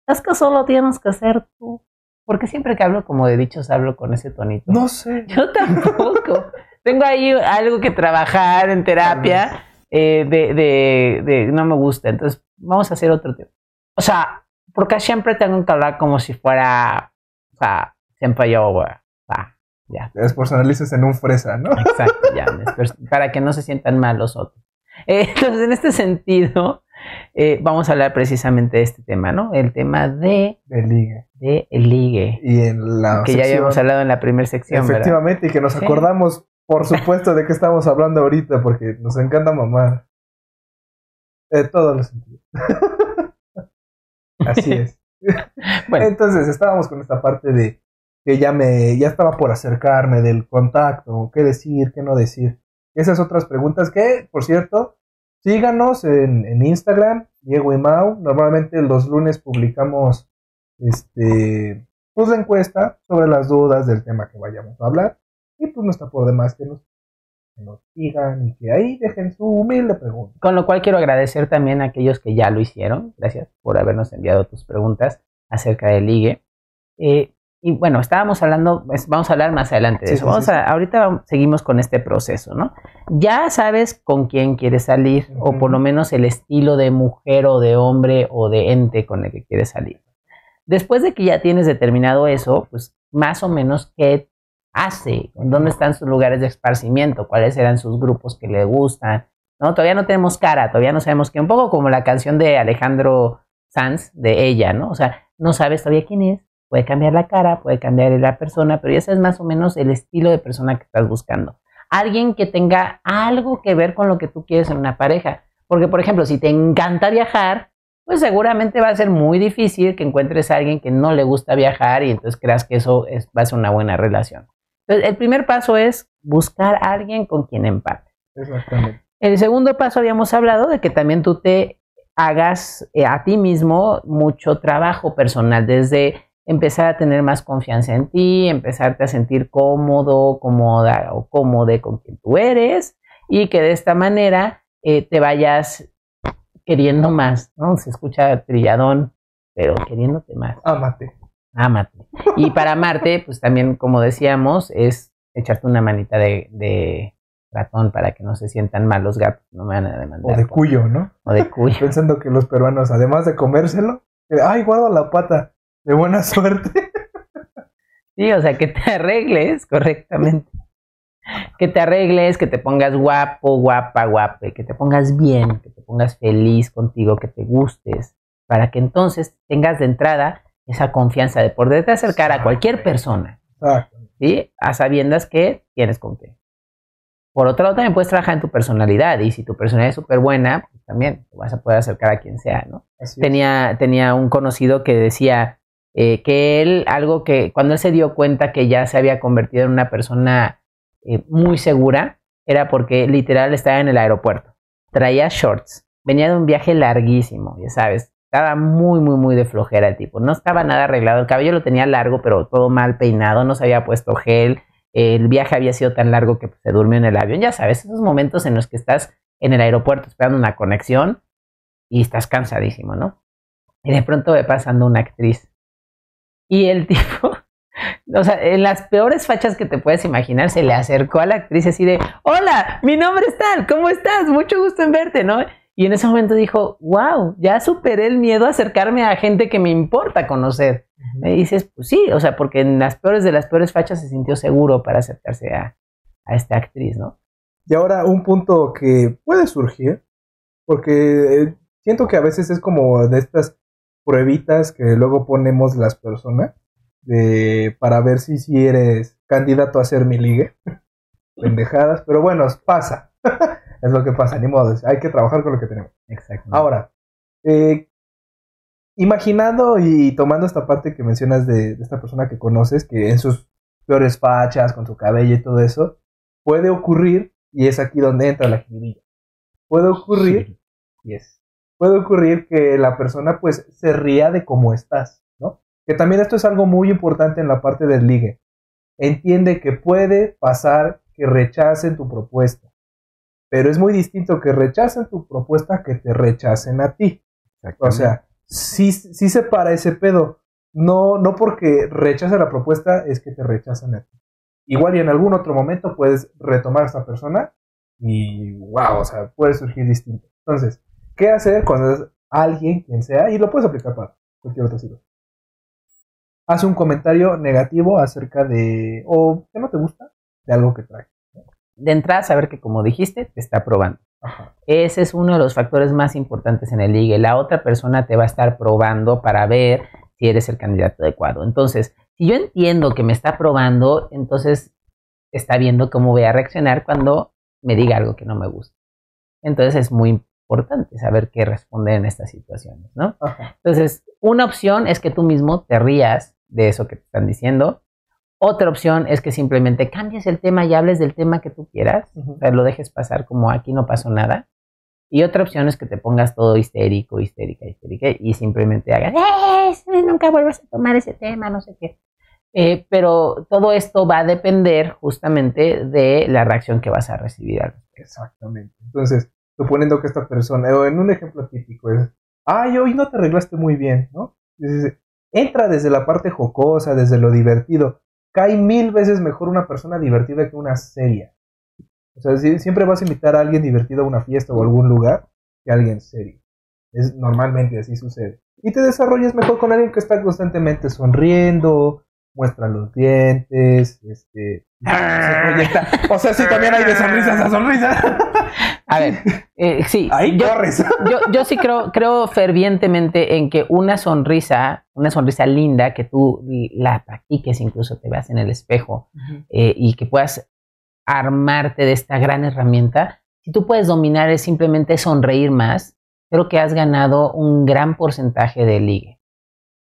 Speaker 1: es que solo tienes que ser tú. Porque siempre que hablo como de dichos hablo con ese tonito.
Speaker 3: No sé. <laughs>
Speaker 1: Yo tampoco. Tengo ahí algo que trabajar en terapia eh, de, de, de, no me gusta. Entonces, vamos a hacer otro tema. O sea, porque siempre tengo que hablar como si fuera, o sea, siempre yo, güey. ya.
Speaker 3: Te despersonalizas en un fresa, ¿no?
Speaker 1: Exacto, ya. <laughs> para que no se sientan mal los otros. Eh, entonces, en este sentido, eh, vamos a hablar precisamente de este tema, ¿no? El tema de...
Speaker 3: Del ligue.
Speaker 1: De el ligue.
Speaker 3: Y en la
Speaker 1: Que ya habíamos hablado en la primera sección,
Speaker 3: Efectivamente, y que nos acordamos por supuesto, ¿de qué estamos hablando ahorita? Porque nos encanta mamar. De todos los sentidos. <laughs> Así es. <laughs> bueno. Entonces, estábamos con esta parte de que ya me, ya estaba por acercarme del contacto, qué decir, qué no decir. Esas otras preguntas que, por cierto, síganos en, Instagram, Diego y Mau. Normalmente los lunes publicamos este, pues, la encuesta sobre las dudas del tema que vayamos a hablar. Y pues no está por demás que nos, que nos sigan y que ahí dejen su humilde pregunta.
Speaker 1: Con lo cual quiero agradecer también a aquellos que ya lo hicieron. Gracias por habernos enviado tus preguntas acerca del ligue. Eh, y bueno, estábamos hablando, pues, vamos a hablar más adelante de
Speaker 3: Sí,
Speaker 1: eso.
Speaker 3: sí,
Speaker 1: vamos
Speaker 3: sí,
Speaker 1: a, ahorita seguimos con este proceso, ¿no? Ya sabes con quién quieres salir, o por lo menos el estilo de mujer o de hombre o de ente con el que quieres salir. Después de que ya tienes determinado eso, pues más o menos qué hace, dónde están sus lugares de esparcimiento, cuáles eran sus grupos que le gustan, ¿no? Todavía no tenemos cara, todavía no sabemos qué, un poco como la canción de Alejandro Sanz, de ella, ¿no? O sea, no sabes todavía quién es, puede cambiar la cara, puede cambiar la persona, pero ya sabes más o menos el estilo de persona que estás buscando. Alguien que tenga algo que ver con lo que tú quieres en una pareja. Porque, por ejemplo, si te encanta viajar, pues seguramente va a ser muy difícil que encuentres a alguien que no le gusta viajar y entonces creas que eso es, va a ser una buena relación. Entonces, el primer paso es buscar a alguien con quien empate.
Speaker 3: Exactamente.
Speaker 1: El segundo paso habíamos hablado de que también tú te hagas eh, a ti mismo mucho trabajo personal, desde empezar a tener más confianza en ti, empezarte a sentir cómodo, cómoda o cómode con quien tú eres y que de esta manera eh, te vayas queriendo más, ¿no? Se escucha trilladón, pero queriéndote más.
Speaker 3: Ámate.
Speaker 1: Ámate. Y para amarte, pues también, como decíamos, es echarte una manita de, de ratón para que no se sientan mal los gatos, no me van a demandar.
Speaker 3: O de cuyo, ¿no?
Speaker 1: O de cuyo. <laughs>
Speaker 3: Pensando que los peruanos, además de comérselo, eh, ay, guarda la pata. De buena suerte. <laughs>
Speaker 1: Sí, o sea, que te arregles correctamente. Que te arregles, que te pongas guapo, guapa, guape, que te pongas bien, que te pongas feliz contigo, que te gustes, para que entonces tengas de entrada esa confianza de poderte acercar a cualquier persona.
Speaker 3: Exacto.
Speaker 1: ¿sí? A sabiendas que tienes con qué. Por otro lado, también puedes trabajar en tu personalidad y si tu personalidad es súper buena, pues también te vas a poder acercar a quien sea, ¿no?
Speaker 3: Así es.
Speaker 1: Tenía, tenía un conocido que decía eh, que él, algo que cuando él se dio cuenta que ya se había convertido en una persona eh, muy segura, era porque literal estaba en el aeropuerto, traía shorts, venía de un viaje larguísimo, ya sabes, estaba muy, muy, muy de flojera el tipo, no estaba nada arreglado, el cabello lo tenía largo, pero todo mal peinado, no se había puesto gel, el viaje había sido tan largo que pues, se durmió en el avión, ya sabes, esos momentos en los que estás en el aeropuerto esperando una conexión y estás cansadísimo, ¿no? Y de pronto ve pasando una actriz. Y el <laughs> tipo, o sea, en las peores fachas que te puedes imaginar, se le acercó a la actriz así de, hola, mi nombre es tal, ¿cómo estás? Mucho gusto en verte, ¿no? Y en ese momento dijo, wow, ya superé el miedo a acercarme a gente que me importa conocer. Me dices, pues sí, o sea, porque en las peores de las peores fachas se sintió seguro para acercarse a, a esta actriz, ¿no?
Speaker 3: Y ahora un punto que puede surgir, porque eh, siento que a veces es como de estas pruebitas que luego ponemos las personas de, para ver si, si eres candidato a ser mi ligue. <laughs> Pendejadas, pero bueno, pasa. <laughs> es lo que pasa, ni modo, hay que trabajar con lo que tenemos.
Speaker 1: Exacto.
Speaker 3: Ahora, eh, imaginando y tomando esta parte que mencionas de, de esta persona que conoces, que en sus peores fachas, con su cabello y todo eso, puede ocurrir, y es aquí donde entra la jiribilla, puede ocurrir, yes, puede ocurrir que la persona pues se ría de cómo estás, ¿no? Que también esto es algo muy importante en la parte del ligue. Entiende que puede pasar que rechacen tu propuesta, pero es muy distinto que rechacen tu propuesta que te rechacen a ti. O sea, sí, sí se para ese pedo. No, no porque rechaza la propuesta es que te rechazan a ti. Igual y en algún otro momento puedes retomar a esta persona y wow, o sea, puede surgir distinto. Entonces, ¿qué hacer cuando es alguien, quien sea? Y lo puedes aplicar para cualquier otra situación. Haz un comentario negativo acerca de, o que no te gusta, de algo que trae.
Speaker 1: De entrada, saber que como dijiste, te está probando.
Speaker 3: Ajá.
Speaker 1: Ese es uno de los factores más importantes en el ligue. La otra persona te va a estar probando para ver si eres el candidato adecuado. Entonces, si yo entiendo que me está probando, entonces está viendo cómo voy a reaccionar cuando me diga algo que no me gusta. Entonces es muy importante saber qué responder en estas situaciones, ¿no?
Speaker 3: Ajá.
Speaker 1: Entonces, una opción es que tú mismo te rías de eso que te están diciendo. Otra opción es que simplemente cambies el tema y hables del tema que tú quieras.
Speaker 3: Ujú.
Speaker 1: O sea, lo dejes pasar como aquí no pasó nada. Y otra opción es que te pongas todo histérico, histérica, histérica y simplemente hagas, ¡Eh, nunca vuelvas a tomar ese tema, no sé qué. Eh, pero todo esto va a depender justamente de la reacción que vas a recibir. al.
Speaker 3: Exactamente. Entonces, suponiendo que esta persona, o en un ejemplo típico es, ay, hoy no te arreglaste muy bien, ¿no? Entra desde la parte jocosa, desde lo divertido. Cae mil veces mejor una persona divertida que una seria. O sea, si- siempre vas a invitar a alguien divertido a una fiesta o a algún lugar que a alguien serio. Es normalmente así sucede. Y te desarrollas mejor con alguien que está constantemente sonriendo, muestra los dientes, este, <laughs> se proyecta. O sea, sí, también hay de sonrisas a sonrisas. <laughs>
Speaker 1: A ver, <laughs> eh, sí,
Speaker 3: Ahí
Speaker 1: yo,
Speaker 3: corres.
Speaker 1: yo, yo sí creo, creo fervientemente en que una sonrisa, una sonrisa linda, que tú la practiques, incluso te veas en el espejo eh, y que puedas armarte de esta gran herramienta, si tú puedes dominar es simplemente sonreír más, creo que has ganado un gran porcentaje de ligue.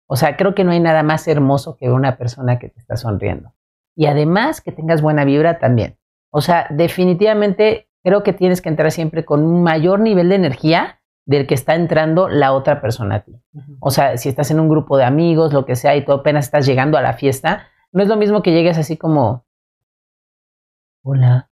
Speaker 1: O sea, creo que no hay nada más hermoso que una persona que te está sonriendo. Y además que tengas buena vibra también. O sea, definitivamente creo que tienes que entrar siempre con un mayor nivel de energía del que está entrando la otra persona a ti. O sea, si estás en un grupo de amigos, lo que sea, y tú apenas estás llegando a la fiesta, no es lo mismo que llegues así como, hola,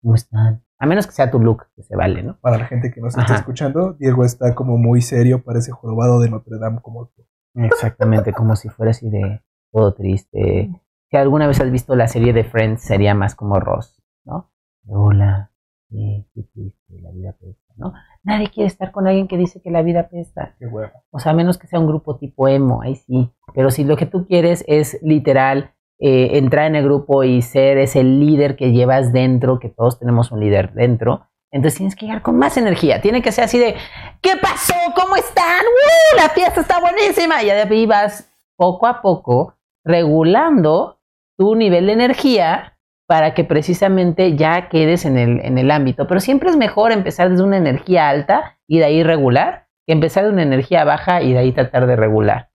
Speaker 1: ¿cómo están? A menos que sea tu look, que se vale, ¿no?
Speaker 3: Para la gente que nos está
Speaker 1: Ajá.
Speaker 3: escuchando, Diego está como muy serio, parece jorobado de Notre Dame como tú.
Speaker 1: Exactamente, como si fuera así de todo triste. Si alguna vez has visto la serie de Friends, sería más como Ross, ¿no? Hola, sí, qué triste, la vida pesta, ¿no? Nadie quiere estar con alguien que dice que la vida pesta.
Speaker 3: Qué huevo.
Speaker 1: O sea, a menos que sea un grupo tipo emo, ahí sí. Pero si lo que tú quieres es literal eh, entrar en el grupo y ser ese líder que llevas dentro, que todos tenemos un líder dentro, entonces tienes que llegar con más energía. Tiene que ser así de, ¿qué pasó? ¿Cómo están? ¡Uh! La fiesta está buenísima. Y de ahí vas poco a poco regulando tu nivel de energía para que precisamente ya quedes en el, en el ámbito. Pero siempre es mejor empezar desde una energía alta y de ahí regular que empezar de una energía baja y de ahí tratar de regular.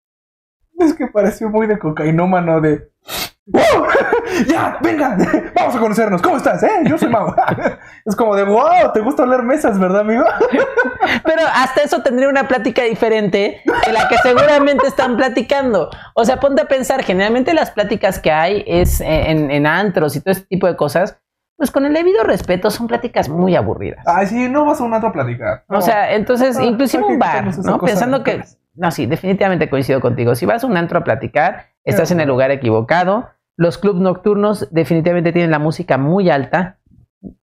Speaker 3: Es que pareció muy de cocainómano de. ¡Wow! <laughs> ¡Ya! ¡Venga! <laughs> ¡Vamos a conocernos! ¿Cómo estás? ¿Eh? Yo soy Mau. <laughs> Es como de wow, te gusta oler mesas, ¿verdad, amigo?
Speaker 1: Pero hasta eso tendría una plática diferente de la que seguramente están platicando. O sea, ponte a pensar, generalmente las pláticas que hay es en, en antros y todo este tipo de cosas, pues con el debido respeto son pláticas muy aburridas.
Speaker 3: Ay, sí, no vas a un antro a platicar.
Speaker 1: O sea, entonces,
Speaker 3: Ah,
Speaker 1: inclusive un bar, ¿no? Pensando que... No, sí, definitivamente coincido contigo. Si vas a un antro a platicar, estás en el lugar equivocado. Los clubs nocturnos definitivamente tienen la música muy alta.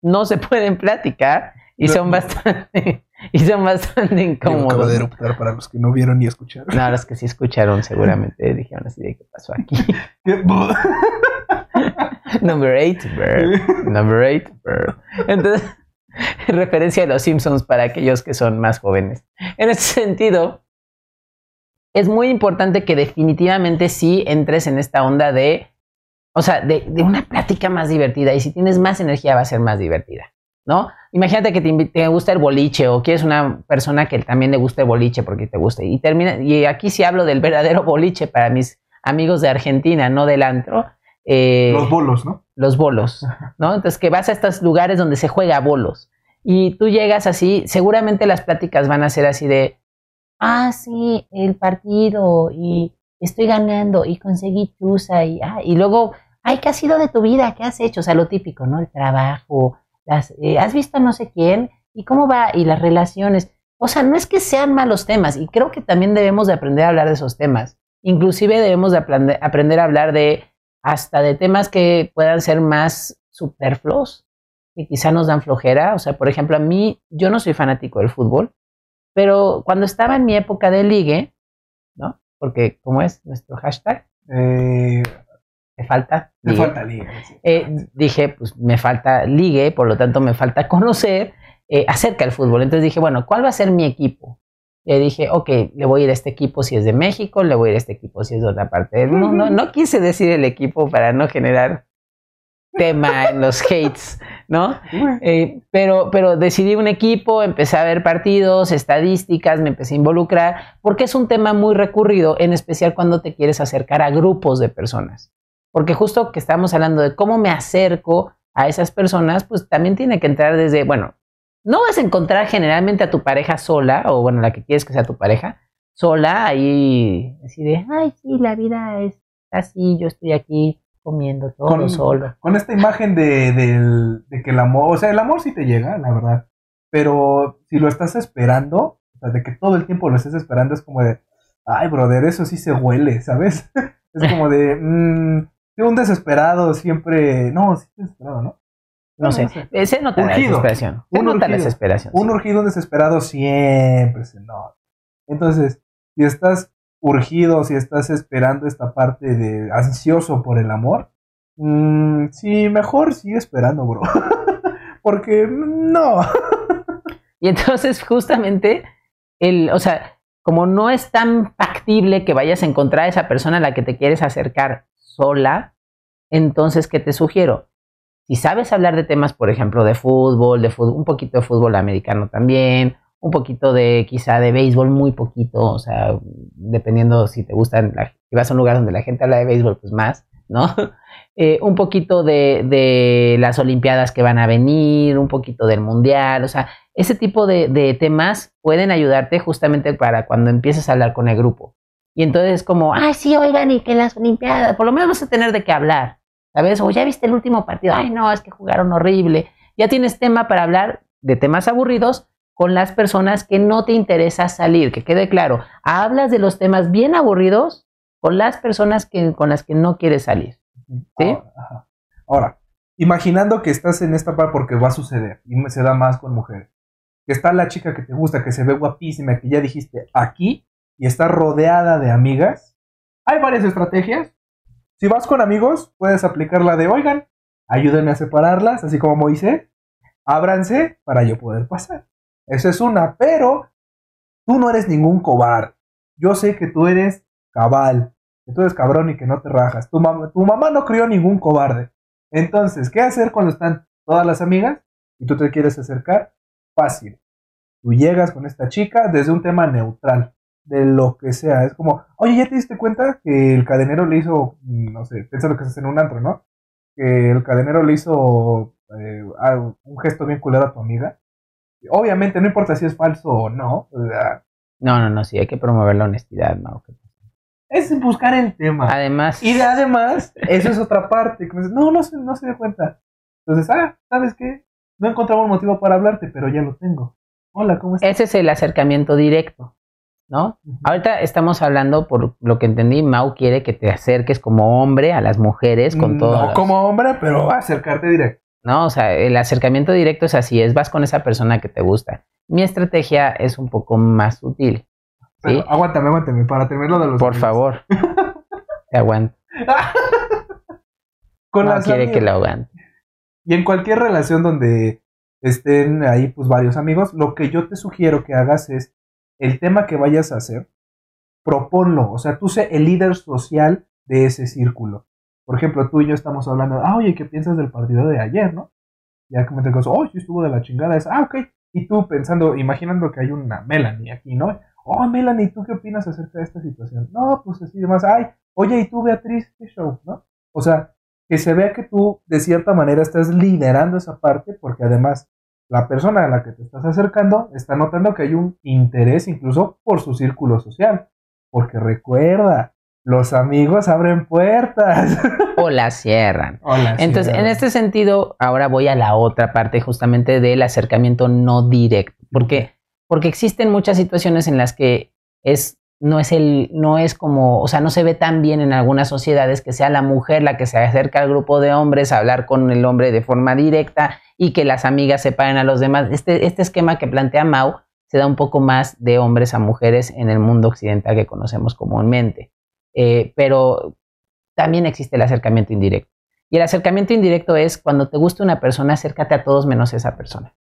Speaker 1: No se <laughs> pueden platicar y
Speaker 3: No,
Speaker 1: son bastante... Y son bastante incómodos.
Speaker 3: para los que no vieron ni escucharon.
Speaker 1: No, los que sí escucharon seguramente <laughs> dijeron así de qué pasó aquí. <laughs> Number eight, bird. Number eight, bird. Entonces, referencia a los Simpsons para aquellos que son más jóvenes. En ese sentido, es muy importante que definitivamente sí entres en esta onda de, o sea, de, de una plática más divertida. Y si tienes más energía, va a ser más divertida. ¿No? Imagínate que te, gusta el boliche o quieres una persona que también le gusta el boliche porque te gusta. Y termina, y aquí sí hablo del verdadero <laughs> boliche para mis amigos de Argentina, no del antro. Eh,
Speaker 3: Los bolos, ¿no?
Speaker 1: los bolos, ¿no? Entonces que vas a estos lugares donde se juega bolos y tú llegas así, seguramente las pláticas van a ser así de, ah, sí, el partido y estoy ganando y conseguí chusa y, ah, y luego, ay, ¿qué ha sido de tu vida? ¿Qué has hecho? O sea, lo típico, ¿no? El trabajo, eh, ¿has visto a no sé quién? ¿Y cómo va? Y las relaciones. O sea, no es que sean malos temas y creo que también debemos de aprender a hablar de esos temas. Inclusive debemos de aprender a hablar de hasta de temas que puedan ser más superfluos, que quizá nos dan flojera. O sea, por ejemplo, a mí, yo no soy fanático del fútbol, pero cuando estaba en mi época de ligue, ¿no? Porque, ¿cómo es nuestro hashtag?
Speaker 3: Eh,
Speaker 1: Me falta. ligue.
Speaker 3: falta sí.
Speaker 1: Eh, dije, pues me falta ligue, por lo tanto me falta <laughs> conocer eh, acerca del fútbol. Entonces dije, bueno, ¿cuál va a ser mi equipo? Le dije, ok, le voy a ir a este equipo si es de México, le voy a ir a este equipo si es de otra parte del mundo. No quise decir el equipo para no generar tema en los <laughs> hates, ¿no? Eh, pero, pero decidí un equipo, empecé a ver partidos, estadísticas, me empecé a involucrar, porque es un tema muy recurrido, en especial cuando te quieres acercar a grupos de personas. Porque justo que estamos hablando de cómo me acerco a esas personas, pues también tiene que entrar desde, bueno, no vas a encontrar generalmente a tu pareja sola, o bueno, la que quieres que sea tu pareja, sola, ahí, así de, ay, sí, la vida es así, yo estoy aquí comiendo todo
Speaker 3: Con-
Speaker 1: solo.
Speaker 3: Con esta imagen de, del- de que el amor, o sea, el amor sí te llega, la verdad. Pero si lo estás esperando, o sea, de que todo el tiempo lo estés esperando, es como de, ay, brother, eso sí se huele, ¿sabes? <laughs> es como de, mmm, un desesperado siempre, no, sí desesperado, ¿no?
Speaker 1: No sé, eh, se nota la desesperación. Se
Speaker 3: Un
Speaker 1: nota la
Speaker 3: urgido.
Speaker 1: desesperación.
Speaker 3: Un
Speaker 1: sí.
Speaker 3: urgido, un desesperado siempre se nota. Entonces, si estás urgido, si estás esperando esta parte de ansioso por el amor, mm, sí, mejor sigue esperando, bro. <laughs> Porque no.
Speaker 1: Y entonces, justamente, el, o sea, como no es tan factible que vayas a encontrar a esa persona a la que te quieres acercar sola, entonces, ¿qué te sugiero? Si sabes hablar de temas, por ejemplo, de fútbol, de fútbol, un poquito de fútbol americano también, un poquito de quizá de béisbol, muy poquito, o sea, dependiendo si te gustan, la- si vas a un lugar donde la gente habla de béisbol, pues más, ¿no? <laughs> Eh, un poquito de, las Olimpiadas que van a venir, un poquito del Mundial, o sea, ese tipo de temas pueden ayudarte justamente para cuando empieces a hablar con el grupo. Y entonces es como, ay, sí, oigan, y que las Olimpiadas, por lo menos vas a tener de qué hablar, ¿sabes? O ya viste el último partido, ay, no, es que jugaron horrible. Ya tienes tema para hablar de temas aburridos con las personas que no te interesa salir, que quede claro. Hablas de los temas bien aburridos con las personas que, con las que no quieres salir. ¿Sí?
Speaker 3: Ahora, imaginando que estás en esta parte porque va a suceder, y se da más con mujeres, que está la chica que te gusta, que se ve guapísima, que ya dijiste aquí, y está rodeada de amigas, hay varias estrategias. Si vas con amigos, puedes aplicar la de, oigan, ayúdenme a separarlas, así como Moisés, ábranse para yo poder pasar. Esa es una, pero tú no eres ningún cobarde. Yo sé que tú eres cabal, que tú eres cabrón y que no te rajas. Tu, tu mamá no crió ningún cobarde. Entonces, ¿qué hacer cuando están todas las amigas y tú te quieres acercar? Fácil. Tú llegas con esta chica desde un tema neutral, de lo que sea. Es como, oye, ¿ya te diste cuenta que el cadenero le hizo, mm, no sé, piensa lo que se hace en un antro, ¿no? Que el cadenero le hizo eh, un gesto bien culero a tu amiga. Obviamente, no importa si es falso o no. o sea,
Speaker 1: No, no, no, sí, hay que promover la honestidad, ¿no?
Speaker 3: es buscar el tema.
Speaker 1: Además,
Speaker 3: Y de- además, eso es otra parte. Que me dices, no, no se, no se dio cuenta. Entonces, ah, ¿sabes qué? No encontraba un motivo para hablarte, pero ya lo tengo. Hola, ¿cómo estás?
Speaker 1: ese es el acercamiento directo, ¿no? Ahorita estamos hablando, por lo que entendí, Mau quiere que te acerques como hombre a las mujeres con todo.
Speaker 3: No como hombre, pero acercarte directo.
Speaker 1: ¿no? O sea, el acercamiento directo es así, es vas con esa persona que te gusta. Mi estrategia es un poco más sutil. ¿sí?
Speaker 3: Aguántame, aguántame, para terminar lo de los
Speaker 1: Por
Speaker 3: amigos.
Speaker 1: favor. <laughs> Te aguanto.
Speaker 3: Con
Speaker 1: No quiere
Speaker 3: amigas.
Speaker 1: que lo aguante.
Speaker 3: Y en cualquier relación donde estén ahí pues varios amigos, lo que yo te sugiero que hagas es el tema que vayas a hacer, proponlo, o sea, tú sé el líder social de ese círculo. Por ejemplo, tú y yo estamos hablando, ah, oye, ¿qué piensas del partido de ayer, no? Ya comenté cosas, oh, sí estuvo de la chingada esa, ah, ok. Y tú pensando, imaginando que hay una Melanie aquí, ¿no? Oh, Melanie, ¿tú qué opinas acerca de esta situación? No, pues así demás, ay, oye, ¿y tú, Beatriz, qué show, no? O sea, que se vea que tú de cierta manera estás liderando esa parte porque además la persona a la que te estás acercando está notando que hay un interés incluso por su círculo social. Porque recuerda, los amigos abren puertas. <laughs>
Speaker 1: O la cierran.
Speaker 3: Hola,
Speaker 1: Entonces, en este sentido, ahora voy a la otra parte justamente del acercamiento no directo. Porque, porque existen muchas situaciones en las que es, no es el, no es como, o sea, no se ve tan bien en algunas sociedades que sea la mujer la que se acerca al grupo de hombres a hablar con el hombre de forma directa y que las amigas separen a los demás. Este, este esquema que plantea Mau se da un poco más de hombres a mujeres en el mundo occidental que conocemos comúnmente. Eh, pero también existe el acercamiento indirecto. Y el acercamiento indirecto es cuando te gusta una persona, acércate a todos menos a esa persona.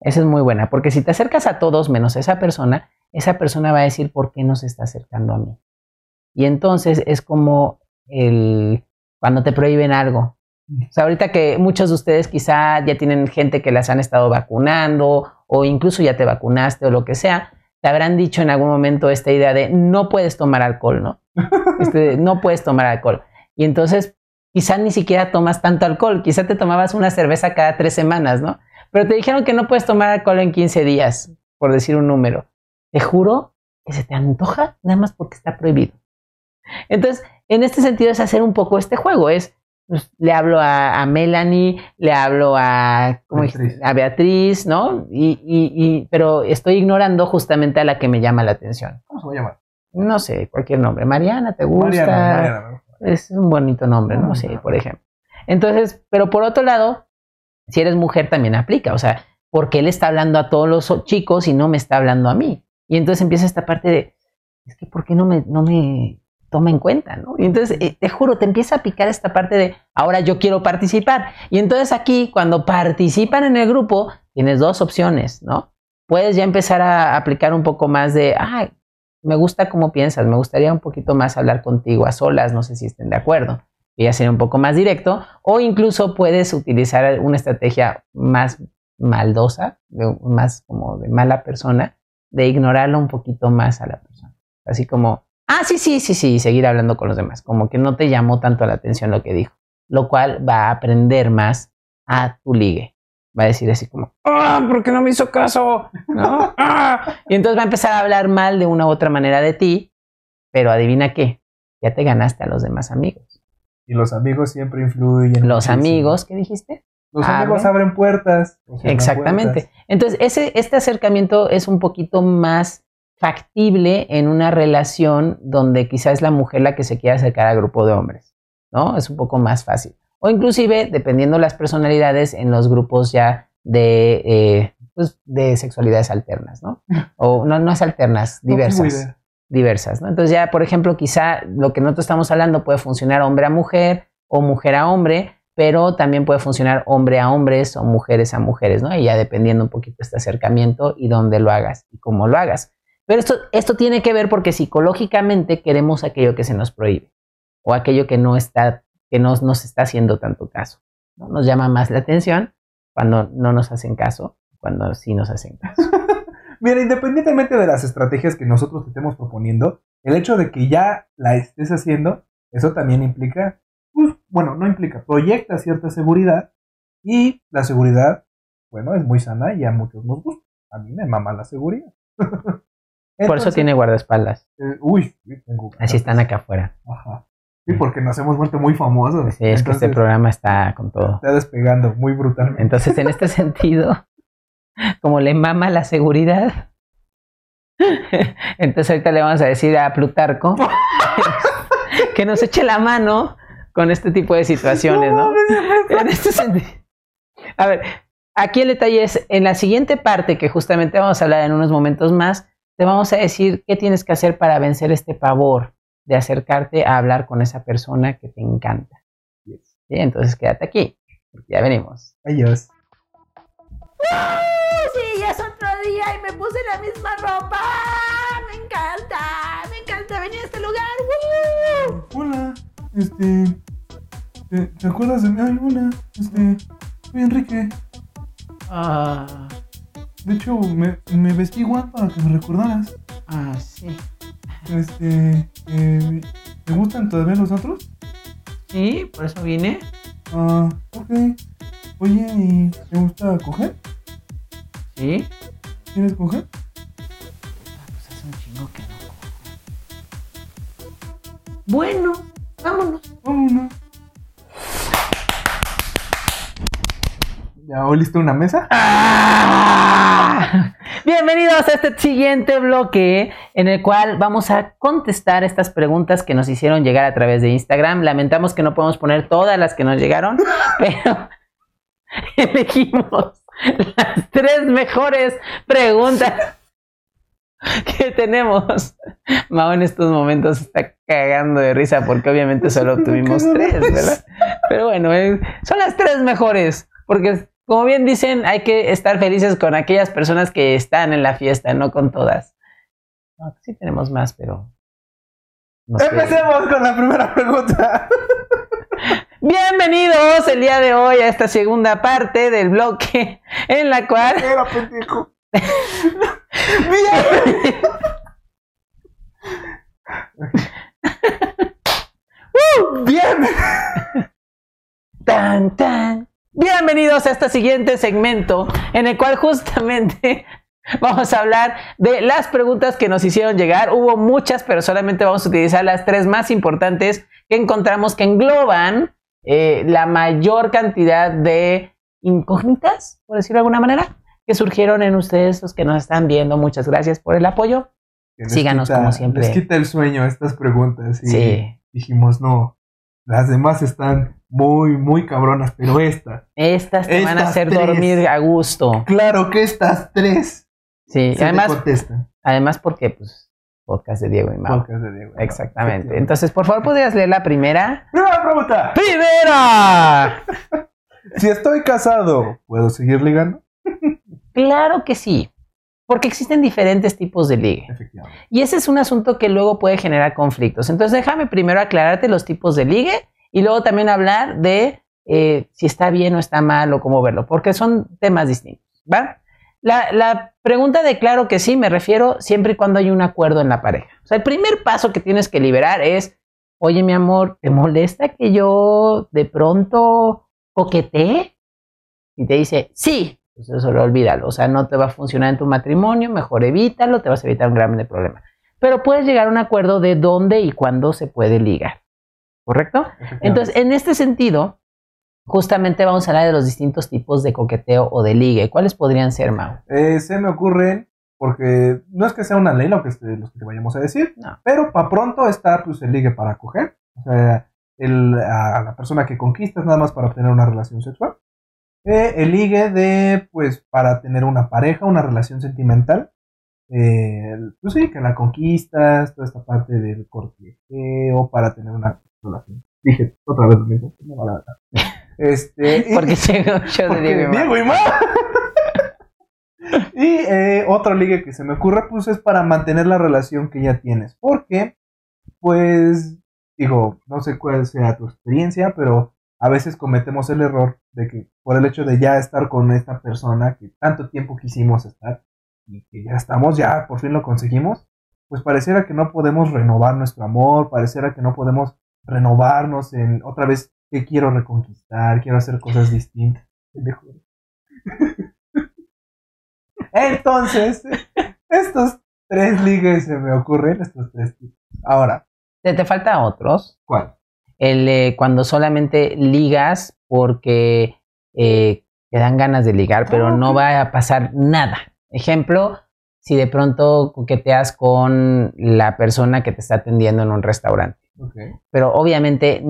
Speaker 1: Esa es muy buena, porque si te acercas a todos menos a esa persona, esa persona va a decir por qué no se está acercando a mí. Y entonces es como el cuando te prohíben algo. O sea, ahorita que muchos de ustedes quizá ya tienen gente que las han estado vacunando o incluso ya te vacunaste o lo que sea, te habrán dicho en algún momento esta idea de no puedes tomar alcohol, ¿no? <laughs> Este, no puedes tomar alcohol. Y entonces quizá ni siquiera tomas tanto alcohol, quizá te tomabas una cerveza cada tres semanas, ¿no? pero te dijeron que no puedes tomar alcohol en 15 días, por decir un número. Te juro que se te antoja nada más porque está prohibido. Entonces, en este sentido es hacer un poco este juego, es pues, le hablo a, a, Melanie, le hablo a, ¿cómo
Speaker 3: Beatriz.
Speaker 1: a Beatriz, ¿no? Y, y, y, pero estoy ignorando justamente a la que me llama la atención.
Speaker 3: ¿Cómo se va a llamar?
Speaker 1: No sé, cualquier nombre. Mariana, ¿te gusta?
Speaker 3: Mariana, Mariana.
Speaker 1: Es un bonito nombre, ¿no? Sí, por ejemplo. Entonces, pero por otro lado, si eres mujer también aplica, o sea, porque él está hablando a todos los chicos y no me está hablando a mí. Y entonces empieza esta parte de, es que ¿por qué no me, no me toma en cuenta, ¿no? Y entonces, eh, te juro, te empieza a picar esta parte de, ahora yo quiero participar. Y entonces aquí, cuando participan en el grupo, tienes dos opciones, ¿no? Puedes ya empezar a aplicar un poco más de, ay, me gusta cómo piensas, me gustaría un poquito más hablar contigo a solas, no sé si estén de acuerdo. Y ya sería un poco más directo, o incluso puedes utilizar una estrategia más maldosa, de, más como de mala persona, de ignorarlo un poquito más a la persona. Así como, ah, sí, sí, sí, sí, y seguir hablando con los demás, como que no te llamó tanto la atención lo que dijo, lo cual va a aprender más a tu ligue. Va a decir así como, ah, ¿por qué no me hizo caso? ¿No? <laughs> ¡Ah! Y entonces va a empezar a hablar mal de una u otra manera de ti, pero adivina qué, ya te ganaste a los demás amigos.
Speaker 3: Y los amigos siempre influyen.
Speaker 1: Los
Speaker 3: muchísimo.
Speaker 1: amigos, ¿qué dijiste?
Speaker 3: Los amigos abren puertas.
Speaker 1: Exactamente.
Speaker 3: puertas.
Speaker 1: Entonces, ese, este acercamiento es un poquito más factible en una relación donde quizás es la mujer la que se quiere acercar al grupo de hombres, ¿no? Es un poco más fácil. O inclusive, dependiendo las personalidades, en los grupos ya de, eh, pues, de sexualidades alternas, ¿no? <laughs> O no, no es alternas, diversas. diversas, ¿no? Entonces ya, por ejemplo, quizá lo que nosotros estamos hablando puede funcionar hombre a mujer o mujer a hombre, pero también puede funcionar hombre a hombres o mujeres a mujeres, ¿no? Y ya dependiendo un poquito este acercamiento y dónde lo hagas y cómo lo hagas. Pero esto, esto tiene que ver porque psicológicamente queremos aquello que se nos prohíbe o aquello que no está, que no nos está haciendo tanto caso. ¿no? Nos llama más la atención cuando no nos hacen caso, cuando sí nos hacen caso. <laughs>
Speaker 3: Mira, independientemente de las estrategias que nosotros te estemos proponiendo, el hecho de que ya la estés haciendo, eso también implica, bueno, no implica, proyecta cierta seguridad y la seguridad, bueno, es muy sana y a muchos nos gusta. A mí me mama la seguridad. <laughs>
Speaker 1: Por eso tiene guardaespaldas.
Speaker 3: eh, uy, tengo
Speaker 1: Así están acá afuera.
Speaker 3: Ajá. Sí, porque nos hemos vuelto muy famosos.
Speaker 1: Sí, es que este programa está con todo.
Speaker 3: está despegando muy brutalmente.
Speaker 1: Entonces, en este <laughs> sentido, como le mama la seguridad, <laughs> entonces ahorita le vamos a decir a Plutarco que nos eche la mano con este tipo de situaciones, ¿no? <laughs> En este sentido. A ver, aquí el detalle es, en la siguiente parte, que justamente vamos a hablar en unos momentos más, te vamos a decir qué tienes que hacer para vencer este pavor de acercarte a hablar con esa persona que te encanta. ¿Sí? Entonces quédate aquí, porque ya venimos.
Speaker 3: Ellos.
Speaker 1: Sí, ya es otro día y me puse la misma ropa. Este.
Speaker 3: ¿Te, te acuerdas de mí? Ay, hola, este. Soy Enrique.
Speaker 1: Ah,
Speaker 3: De hecho, me, me vestí igual para que me recordaras.
Speaker 1: ah, sí.
Speaker 3: Este. Eh, ¿Te gustan todavía los otros?
Speaker 1: Sí, por eso vine.
Speaker 3: Ah, ok. Oye, ¿y te gusta coger?
Speaker 1: Sí.
Speaker 3: ¿Quieres coger?
Speaker 1: Pues hace un chingo que no. Bueno, vámonos.
Speaker 3: Vámonos. ¿Ya oliste una mesa?
Speaker 1: ¡Ah! Bienvenidos a este siguiente bloque en el cual vamos a contestar estas preguntas que nos hicieron llegar a través de Instagram. Lamentamos que no podemos poner todas las que nos llegaron, <laughs> pero <laughs> elegimos las tres mejores preguntas <laughs> <laughs> que tenemos. <laughs> Mao en estos momentos está cagando de risa porque obviamente solo <laughs> tuvimos tres, ¿verdad? Pero bueno, eh, son las tres mejores porque como bien dicen, hay que estar felices con aquellas personas que están en la fiesta, no con todas. No, sí tenemos más, pero... no sé.
Speaker 3: Empecemos con la primera pregunta.
Speaker 1: Bienvenidos el día de hoy a esta segunda parte del bloque en la cual...
Speaker 3: Era pendejo. <laughs>
Speaker 1: Bien. Tan, tan. Bienvenidos a este siguiente segmento en el cual justamente <laughs> vamos a hablar de las preguntas que nos hicieron llegar. Hubo muchas, pero solamente vamos a utilizar las tres más importantes que encontramos que engloban eh, la mayor cantidad de incógnitas, por decirlo de alguna manera, que surgieron en ustedes, los que nos están viendo. Muchas gracias por el apoyo. Síganos
Speaker 3: quita-
Speaker 1: como siempre.
Speaker 3: Les quita el sueño estas preguntas. Y
Speaker 1: Sí.
Speaker 3: dijimos, no, las demás están muy, muy cabronas, pero esta.
Speaker 1: Estas te van a
Speaker 3: Estas
Speaker 1: hacer
Speaker 3: tres.
Speaker 1: dormir a gusto.
Speaker 3: Claro que estas tres
Speaker 1: Sí,
Speaker 3: se
Speaker 1: además,
Speaker 3: contestan.
Speaker 1: además porque, pues, podcast de Diego y Mau.
Speaker 3: Podcast de Diego.
Speaker 1: Exactamente. Entonces, por favor, ¿podrías leer la primera?
Speaker 3: Primera pregunta.
Speaker 1: ¡Primera! <laughs>
Speaker 3: Si estoy casado, ¿puedo seguir ligando?
Speaker 1: Claro que sí, porque existen diferentes tipos de ligue.
Speaker 3: Efectivamente.
Speaker 1: Y ese es un asunto que luego puede generar conflictos. Entonces, déjame primero aclararte los tipos de ligue y luego también hablar de eh, si está bien o está mal o cómo verlo, porque son temas distintos. ¿va? La, la pregunta de claro que sí me refiero siempre y cuando hay un acuerdo en la pareja. O sea, el primer paso que tienes que liberar es, oye mi amor, ¿te molesta que yo de pronto coquetee? Y te dice, sí, pues eso lo olvídalo. O sea, no te va a funcionar en tu matrimonio, mejor evítalo, te vas a evitar un gran problema. Pero puedes llegar a un acuerdo de dónde y cuándo se puede ligar. ¿Correcto? Entonces, en este sentido, justamente vamos a hablar de los distintos tipos de coqueteo o de ligue. ¿Cuáles podrían ser, Mau?
Speaker 3: Eh, se me ocurren, porque no es que sea una ley lo que, este- los que te vayamos a decir,
Speaker 1: No.
Speaker 3: pero para pronto está pues, el ligue para coger. O sea, el, a la persona que conquistas nada más para obtener una relación sexual. Eh, el ligue de, pues, para tener una pareja, una relación sentimental. Eh, pues sí, que la conquistas, toda esta parte del cortejeo para tener una relación. Dije otra vez lo mismo, no la pena. Este, <laughs> y-
Speaker 1: Porque llegó yo de
Speaker 3: porque
Speaker 1: Diego y Mau.
Speaker 3: Diego y Mau. <laughs> y eh, otro ligue que se me ocurre, pues es para mantener la relación que ya tienes. Porque, pues, digo, no sé cuál sea tu experiencia, pero a veces cometemos el error de que por el hecho de ya estar con esta persona que tanto tiempo quisimos estar y que ya estamos, ya por fin lo conseguimos, pues pareciera que no podemos renovar nuestro amor, pareciera que no podemos renovarnos en otra vez que quiero reconquistar, quiero hacer cosas distintas. <laughs> Entonces, estos tres ligues se me ocurren, estos tres tipos. Ahora,
Speaker 1: Te, te falta otros.
Speaker 3: ¿cuál?
Speaker 1: El eh, cuando solamente ligas porque eh, te dan ganas de ligar, pero
Speaker 3: Ah,
Speaker 1: no va a pasar nada. Ejemplo, si de pronto coqueteas con la persona que te está atendiendo en un restaurante. Pero obviamente,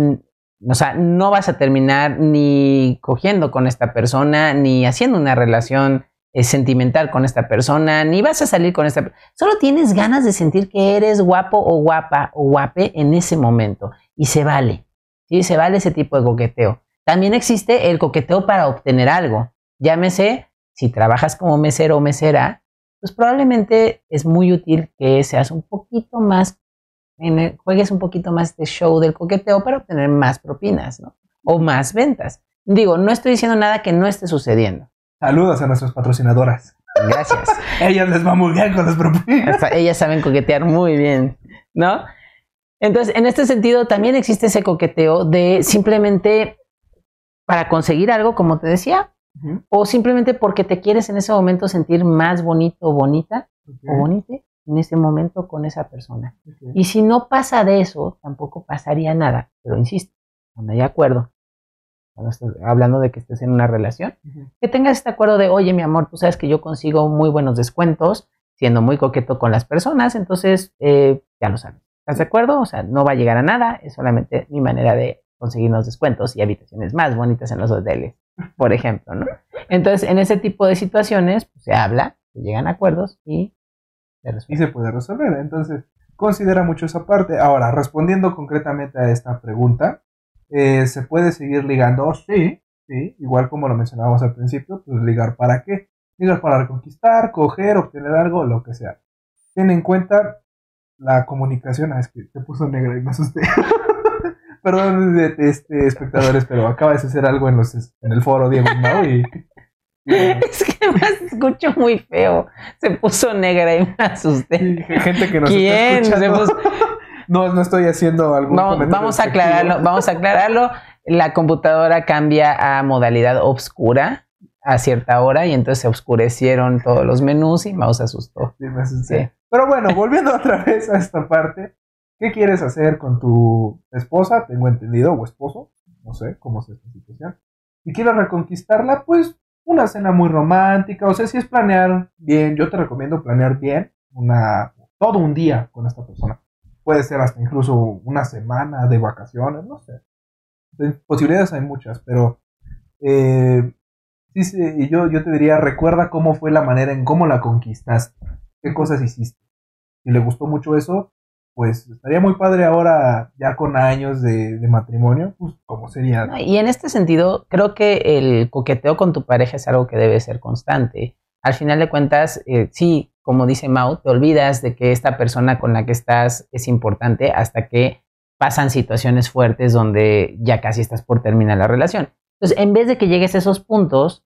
Speaker 1: o sea, no vas a terminar ni cogiendo con esta persona, ni haciendo una relación eh, sentimental con esta persona, ni vas a salir con esta persona. Solo tienes ganas de sentir que eres guapo o guapa o guape en ese momento y se vale. Sí, se vale ese tipo de coqueteo. También existe el coqueteo para obtener algo. Llámese, si trabajas como mesero o mesera, pues probablemente es muy útil que seas un poquito más en el- juegues un poquito más de show del coqueteo para obtener más propinas, ¿no? O más ventas. Digo, no estoy diciendo nada que no esté sucediendo.
Speaker 3: Saludos a nuestras patrocinadoras.
Speaker 1: Gracias. <laughs>
Speaker 3: Ellas les va muy bien con las propinas.
Speaker 1: Ellas saben coquetear muy bien, ¿no? Entonces, en este sentido, también existe ese coqueteo de simplemente para conseguir algo, como te decía, o simplemente porque te quieres en ese momento sentir más bonito o bonita o bonite en ese momento con esa persona. Y si no pasa de eso, tampoco pasaría nada. Pero insisto, cuando hay acuerdo, cuando estás hablando de que estés en una relación, que tengas este acuerdo de, oye, mi amor, tú sabes que yo consigo muy buenos descuentos siendo muy coqueto con las personas, entonces eh, ya lo sabes. ¿Estás de acuerdo? O sea, no va a llegar a nada, es solamente mi manera de conseguir los descuentos y habitaciones más bonitas en los hoteles, por ejemplo, ¿no? Entonces, en ese tipo de situaciones, pues, se habla, se llegan a acuerdos y se
Speaker 3: puede resolver. Entonces, considera mucho esa parte. Ahora, respondiendo concretamente a esta pregunta, eh, ¿se puede seguir ligando? Sí, sí, igual como lo mencionábamos al principio, pues ligar para qué? Ligar para reconquistar, coger, obtener algo, lo que sea. Ten en cuenta la comunicación. Ah, es que te puso negra y me asusté. <laughs> Perdón, este, espectadores, pero acaba de hacer algo en, los, en el foro Diego Mau y- y <laughs> bueno,
Speaker 1: Es que me escucho muy feo. Se puso negra y me asusté.
Speaker 3: y gente que nos
Speaker 1: ¿Quién?
Speaker 3: está escuchando. <laughs> No, no estoy haciendo algún comentario
Speaker 1: vamos a aclararlo, vamos a aclararlo. la computadora cambia a modalidad oscura a cierta hora y entonces se oscurecieron todos los menús y Mao se asustó.
Speaker 3: Sí, me asusté. Pero bueno, volviendo <laughs> otra vez a esta parte, ¿qué quieres hacer con tu esposa? Tengo entendido, o esposo, no sé cómo es esta situación. Si quieres reconquistarla, pues una cena muy romántica, o sea, si es planear bien, yo te recomiendo planear bien una todo un día con esta persona. Puede ser hasta incluso una semana de vacaciones, no sé. Posibilidades hay muchas, pero eh, sí, yo, yo te diría, recuerda cómo fue la manera en cómo la conquistaste, qué cosas hiciste. Si le gustó mucho eso, pues estaría muy padre ahora, ya con años de, matrimonio, pues cómo sería.
Speaker 1: Y en este sentido, creo que el coqueteo con tu pareja es algo que debe ser constante. Al final de cuentas, eh, sí, como dice Mau, te olvidas de que esta persona con la que estás es importante hasta que pasan situaciones fuertes donde ya casi estás por terminar la relación. Entonces, en vez de que llegues a esos puntos,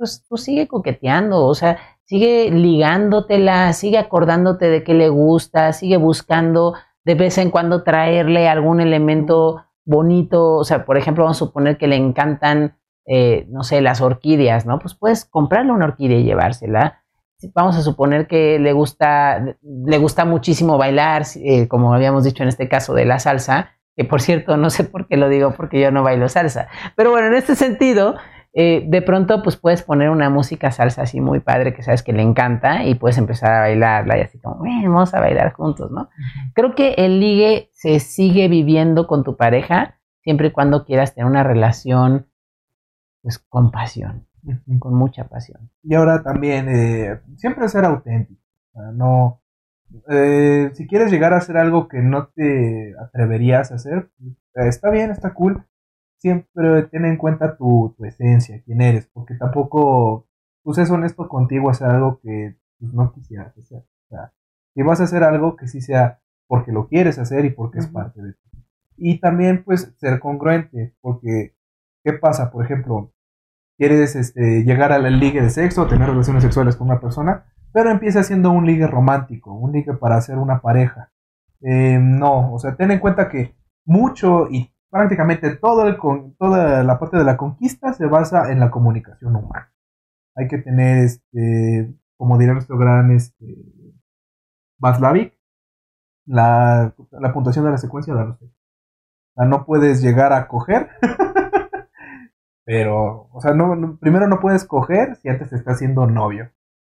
Speaker 1: pues tú sigue coqueteando, o sea, sigue ligándotela, sigue acordándote de qué le gusta, sigue buscando de vez en cuando traerle algún elemento bonito, o sea, por ejemplo, vamos a suponer que le encantan, eh, no sé, las orquídeas, ¿no? Pues puedes comprarle una orquídea y llevársela. Vamos a suponer que le gusta, le gusta muchísimo bailar, eh, como habíamos dicho en este caso de la salsa, que por cierto, no sé por qué lo digo, porque yo no bailo salsa. Pero bueno, en este sentido, eh, de pronto pues puedes poner una música salsa así muy padre que sabes que le encanta y puedes empezar a bailarla y así como, vamos a bailar juntos, ¿no? Creo que el ligue se sigue viviendo con tu pareja siempre y cuando quieras tener una relación pues con pasión, con mucha pasión.
Speaker 3: Y ahora también, eh, siempre ser auténtico, no... Eh, si quieres llegar a hacer algo que no te atreverías a hacer, está bien, está cool, siempre ten en cuenta tu, esencia, quién eres, porque tampoco, pues es honesto contigo hacer algo que pues, no quisieras hacer. O sea, si vas a hacer algo que sí sea porque lo quieres hacer y porque es parte de ti. Y también, pues, ser congruente, porque, ¿qué pasa? Por ejemplo, quieres este, llegar a la liga de sexo, tener relaciones sexuales con una persona, pero empieza siendo un ligue romántico, un ligue para hacer una pareja. Eh, no, o sea, ten en cuenta que mucho y prácticamente todo el, toda la parte de la conquista se basa en la comunicación humana. Hay que tener, este, como diría nuestro gran este, Vaslavik, la, la puntuación de la secuencia de los O sea, no puedes llegar a coger, <laughs> pero, o sea, no, primero no puedes coger si antes te está haciendo novio.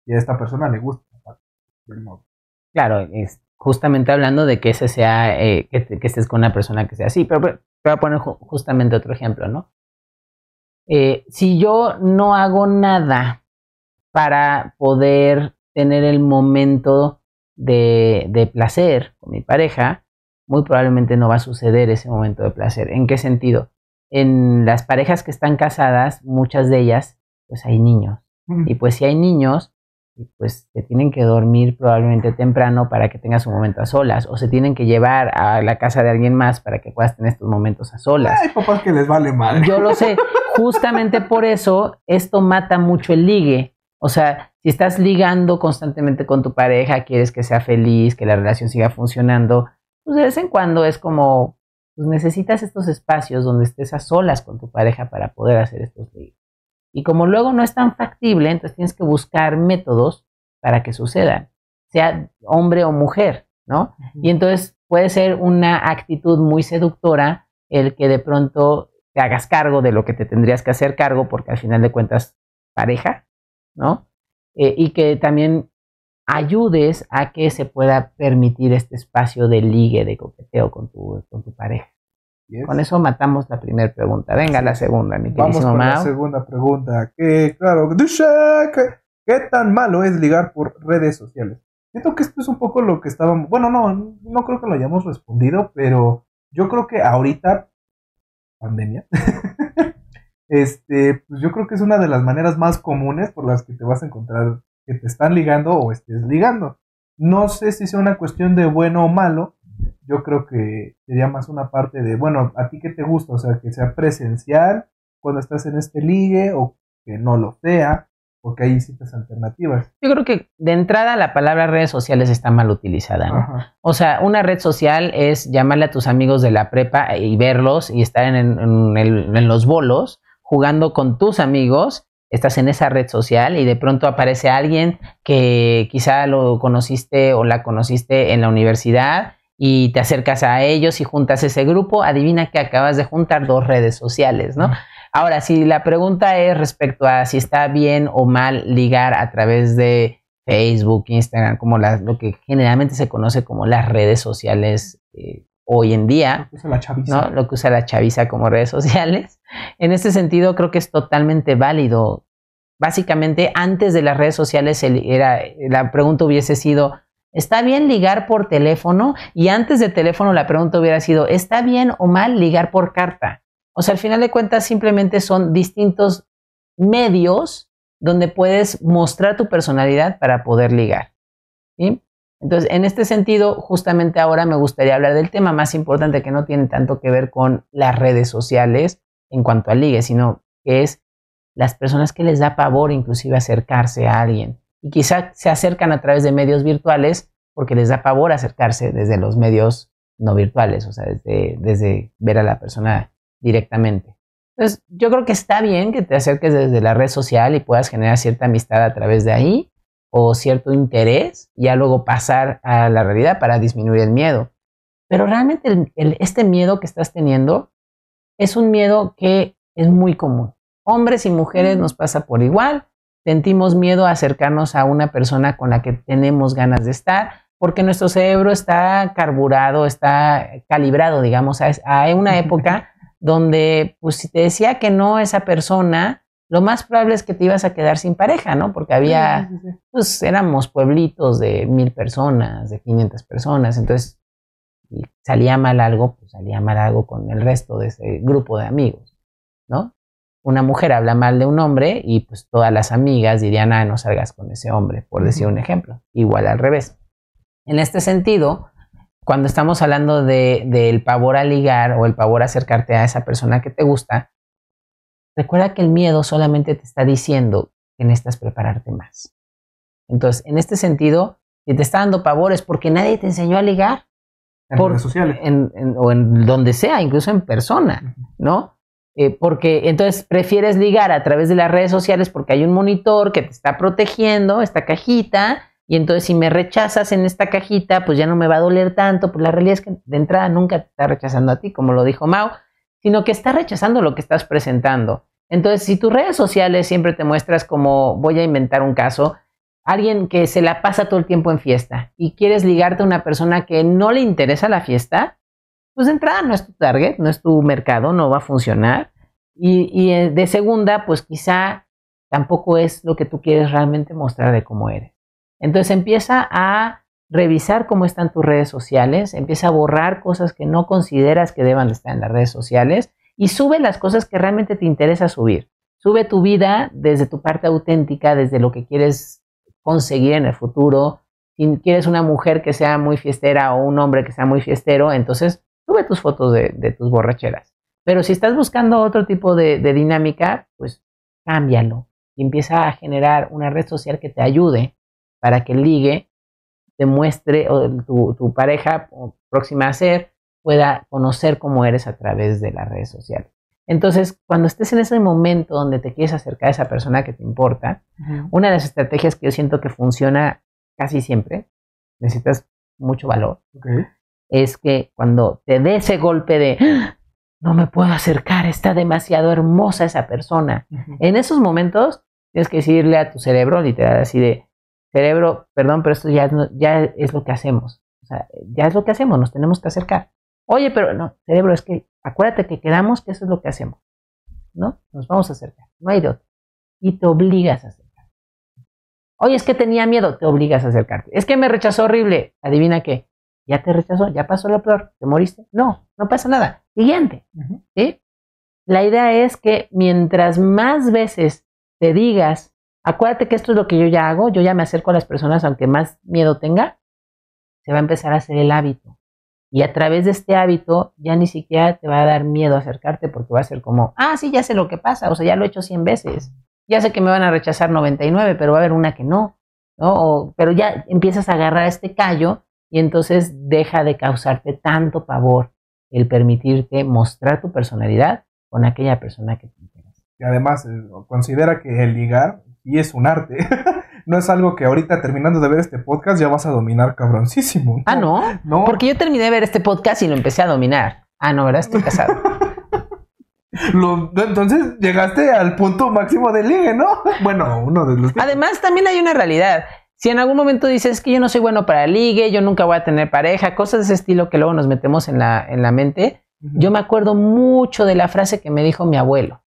Speaker 3: Y a esta persona le gusta
Speaker 1: Claro, es justamente hablando de que ese sea, eh, que, que, estés con una persona que sea así, pero voy a poner justamente otro ejemplo, ¿no? Eh, si yo no hago nada para poder tener el momento de, de, placer con mi pareja, muy probablemente no va a suceder ese momento de placer. ¿En qué sentido? En las parejas que están casadas, muchas de ellas, pues hay niños. Y pues si hay niños, pues se tienen que dormir probablemente temprano para que tengas un momento a solas o se tienen que llevar a la casa de alguien más para que puedas tener estos momentos a solas.
Speaker 3: Hay papás que les vale mal.
Speaker 1: Yo lo sé. <laughs> Justamente por eso esto mata mucho el ligue. O sea, si estás ligando constantemente con tu pareja, quieres que sea feliz, que la relación siga funcionando, pues de vez en cuando es como, pues necesitas estos espacios donde estés a solas con tu pareja para poder hacer estos ligues. Y como luego no es tan factible, entonces tienes que buscar métodos para que sucedan, sea hombre o mujer, ¿no? Y entonces puede ser una actitud muy seductora el que de pronto te hagas cargo de lo que te tendrías que hacer cargo, porque al final de cuentas, pareja, ¿no? Eh, y que también ayudes a que se pueda permitir este espacio de ligue, de coqueteo con tu, con tu pareja. Con eso matamos la primera pregunta. Venga, la segunda, mi
Speaker 3: Vamos con la segunda pregunta. Que, claro, ¿qué tan malo es ligar por redes sociales? Siento que esto es un poco lo que estábamos. Bueno, no, no creo que lo hayamos respondido, pero yo creo que ahorita, pandemia, <laughs> este, pues yo creo que es una de las maneras más comunes por las que te vas a encontrar que te están ligando o estés ligando. No sé si sea una cuestión de bueno o malo, yo creo que sería más una parte de, bueno, ¿a ti qué te gusta? O sea, que sea presencial cuando estás en este ligue o que no lo sea. porque hay citas alternativas.
Speaker 1: Yo creo que de entrada la palabra redes sociales está mal utilizada, ¿no?
Speaker 3: Ajá.
Speaker 1: O sea, una red social es llamarle a tus amigos de la prepa y verlos y estar en, en el- en los bolos jugando con tus amigos. Estás en esa red social y de pronto aparece alguien que quizá lo conociste o la conociste en la universidad y te acercas a ellos y juntas ese grupo. Adivina que acabas de juntar dos redes sociales, ¿no? Ahora, si la pregunta es respecto a si está bien o mal ligar a través de Facebook, Instagram, como las- lo que generalmente se conoce como las redes sociales eh, hoy en día,
Speaker 3: Esa es la chaviza.
Speaker 1: ¿no? Lo que usa la chaviza como redes sociales. En este sentido, creo que es totalmente válido. Básicamente, antes de las redes sociales, el- era, la pregunta hubiese sido, ¿está bien ligar por teléfono? Y antes de teléfono, la pregunta hubiera sido, ¿está bien o mal ligar por carta? O sea, al final de cuentas, simplemente son distintos medios donde puedes mostrar tu personalidad para poder ligar. Entonces, en este sentido, justamente ahora me gustaría hablar del tema más importante que no tiene tanto que ver con las redes sociales en cuanto al ligue, sino que es las personas que les da pavor inclusive acercarse a alguien. Y quizá se acercan a través de medios virtuales porque les da pavor acercarse desde los medios no virtuales, o sea, desde, desde ver a la persona directamente. Entonces, yo creo que está bien que te acerques desde la red social y puedas generar cierta amistad a través de ahí o cierto interés, y ya luego pasar a la realidad para disminuir el miedo. Pero realmente el- el- este miedo que estás teniendo es un miedo que es muy común. Hombres y mujeres nos pasa por igual. Sentimos miedo a acercarnos a una persona con la que tenemos ganas de estar, porque nuestro cerebro está carburado, está calibrado, digamos, a, a una época donde, pues, si te decía que no esa persona, lo más probable es que te ibas a quedar sin pareja, ¿no? Porque había, pues, éramos pueblitos de mil personas, de 500 personas, entonces, si salía mal algo, pues salía mal algo con el resto de ese grupo de amigos, ¿no? Una mujer habla mal de un hombre y pues todas las amigas dirían, ah, no salgas con ese hombre, por decir un ejemplo. Igual al revés. En este sentido, cuando estamos hablando de, del pavor a ligar o el pavor a acercarte a esa persona que te gusta, recuerda que el miedo solamente te está diciendo que necesitas prepararte más. Entonces, en este sentido, si te está dando pavor es porque nadie te enseñó a ligar
Speaker 3: En
Speaker 1: por-
Speaker 3: redes sociales.
Speaker 1: en- en- o en donde sea, incluso en persona, ¿no? Eh, porque entonces prefieres ligar a través de las redes sociales porque hay un monitor que te está protegiendo, esta cajita, y entonces si me rechazas en esta cajita, pues ya no me va a doler tanto, pues la realidad es que de entrada nunca te está rechazando a ti, como lo dijo Mao, sino que está rechazando lo que estás presentando. Entonces, si tus redes sociales siempre te muestras como, voy a inventar un caso, alguien que se la pasa todo el tiempo en fiesta y quieres ligarte a una persona que no le interesa la fiesta, pues de entrada no es tu target, no es tu mercado, no va a funcionar. Y, y eh, de segunda, pues quizá tampoco es lo que tú quieres realmente mostrar de cómo eres. Entonces empieza a revisar cómo están tus redes sociales, empieza a borrar cosas que no consideras que deban de estar en las redes sociales y sube las cosas que realmente te interesa subir. Sube tu vida desde tu parte auténtica, desde lo que quieres conseguir en el futuro. Si quieres una mujer que sea muy fiestera o un hombre que sea muy fiestero, entonces sube tus fotos de, de tus borracheras. Pero si estás buscando otro tipo de, de dinámica, pues cámbialo y empieza a generar una red social que te ayude para que el ligue te muestre o tu, tu pareja o próxima a ser pueda conocer cómo eres a través de las redes sociales. Entonces, cuando estés en ese momento donde te quieres acercar a esa persona que te importa, una de las estrategias que yo siento que funciona casi siempre, necesitas mucho valor,
Speaker 3: Ok.
Speaker 1: Es que cuando te dé ese golpe de "Ah, no me puedo acercar, está demasiado hermosa esa persona. En esos momentos tienes que decirle a tu cerebro, literal, así de cerebro, perdón, pero esto ya, no- ya es lo que hacemos. O sea, ya es lo que hacemos, nos tenemos que acercar. Oye, pero no, cerebro, es que acuérdate que quedamos que eso es lo que hacemos. ¿No? Nos vamos a acercar. No hay de otro. Y te obligas a acercar. Oye, es que tenía miedo, te obligas a acercarte. Es que me rechazó horrible. Adivina qué. Ya te rechazó, ya pasó lo peor. ¿Te moriste? No, no pasa nada. Siguiente. ¿sí? La idea es que mientras más veces te digas, acuérdate que esto es lo que yo ya hago, yo ya me acerco a las personas aunque más miedo tenga, se va a empezar a hacer el hábito. Y a través de este hábito ya ni siquiera te va a dar miedo acercarte porque va a ser como, ah, sí, ya sé lo que pasa, o sea, ya lo he hecho 100 veces. ya sé que me van a rechazar 99, pero va a haber una que no, ¿no? O- pero ya empiezas a agarrar este callo y entonces deja de causarte tanto pavor el permitirte mostrar tu personalidad con aquella persona que te interesa.
Speaker 3: Y además eh, considera que el ligar sí es un arte. <laughs> no es algo que ahorita terminando de ver este podcast ya vas a dominar cabroncísimo.
Speaker 1: Ah, ¿no?
Speaker 3: No.
Speaker 1: Porque yo terminé de ver este podcast y lo empecé a dominar. Ah, no, ¿verdad? Estoy casado. <laughs>
Speaker 3: Lo- entonces llegaste al punto máximo del ligue, ¿no? <laughs> Bueno, uno de los...
Speaker 1: Además, también hay una realidad. Si en algún momento dices que yo no soy bueno para ligue, yo nunca voy a tener pareja, cosas de ese estilo que luego nos metemos en la, en la mente, yo me acuerdo mucho de la frase que me dijo mi abuelo.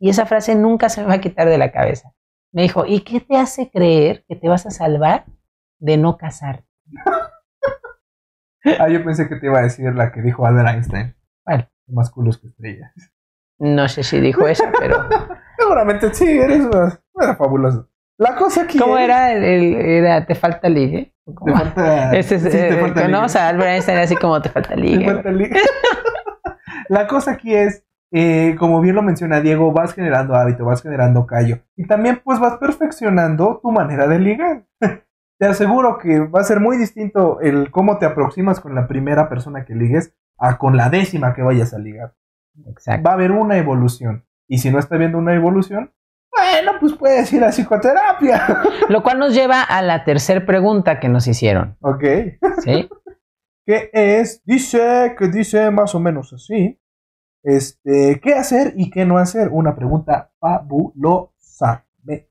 Speaker 1: Y esa frase nunca se me va a quitar de la cabeza. Me dijo, ¿y qué te hace creer que te vas a salvar de no casarte?
Speaker 3: Ah, yo pensé que te iba a decir la que dijo Albert Einstein.
Speaker 1: ¿Cuál?
Speaker 3: Más culos que estrellas.
Speaker 1: No sé si dijo eso, pero... <laughs>
Speaker 3: Seguramente sí, eres una-. La cosa aquí
Speaker 1: ¿Cómo
Speaker 3: es-
Speaker 1: era? El, el- era ¿Te falta ligue?
Speaker 3: Te falta,
Speaker 1: Ese es,
Speaker 3: sí, te
Speaker 1: eh,
Speaker 3: falta ligue.
Speaker 1: conocemos a Albert Einstein así como te falta <laughs>
Speaker 3: Te
Speaker 1: ligue.
Speaker 3: falta ligue. <laughs> La cosa aquí es, eh, como bien lo menciona Diego, vas generando hábito, vas generando callo. Y también pues vas perfeccionando tu manera de ligar. <laughs> Te aseguro que va a ser muy distinto el cómo te aproximas con la primera persona que ligues a con la décima que vayas a ligar.
Speaker 1: Exacto.
Speaker 3: Va a haber una evolución. Y si no está viendo una evolución, bueno, pues puedes ir a psicoterapia. <laughs>
Speaker 1: Lo cual nos lleva a la tercera pregunta que nos hicieron.
Speaker 3: ok.
Speaker 1: ¿sí? <laughs>
Speaker 3: que es, dice, que dice más o menos así, este, ¿qué hacer y qué no hacer? Una pregunta fabulosa. Me.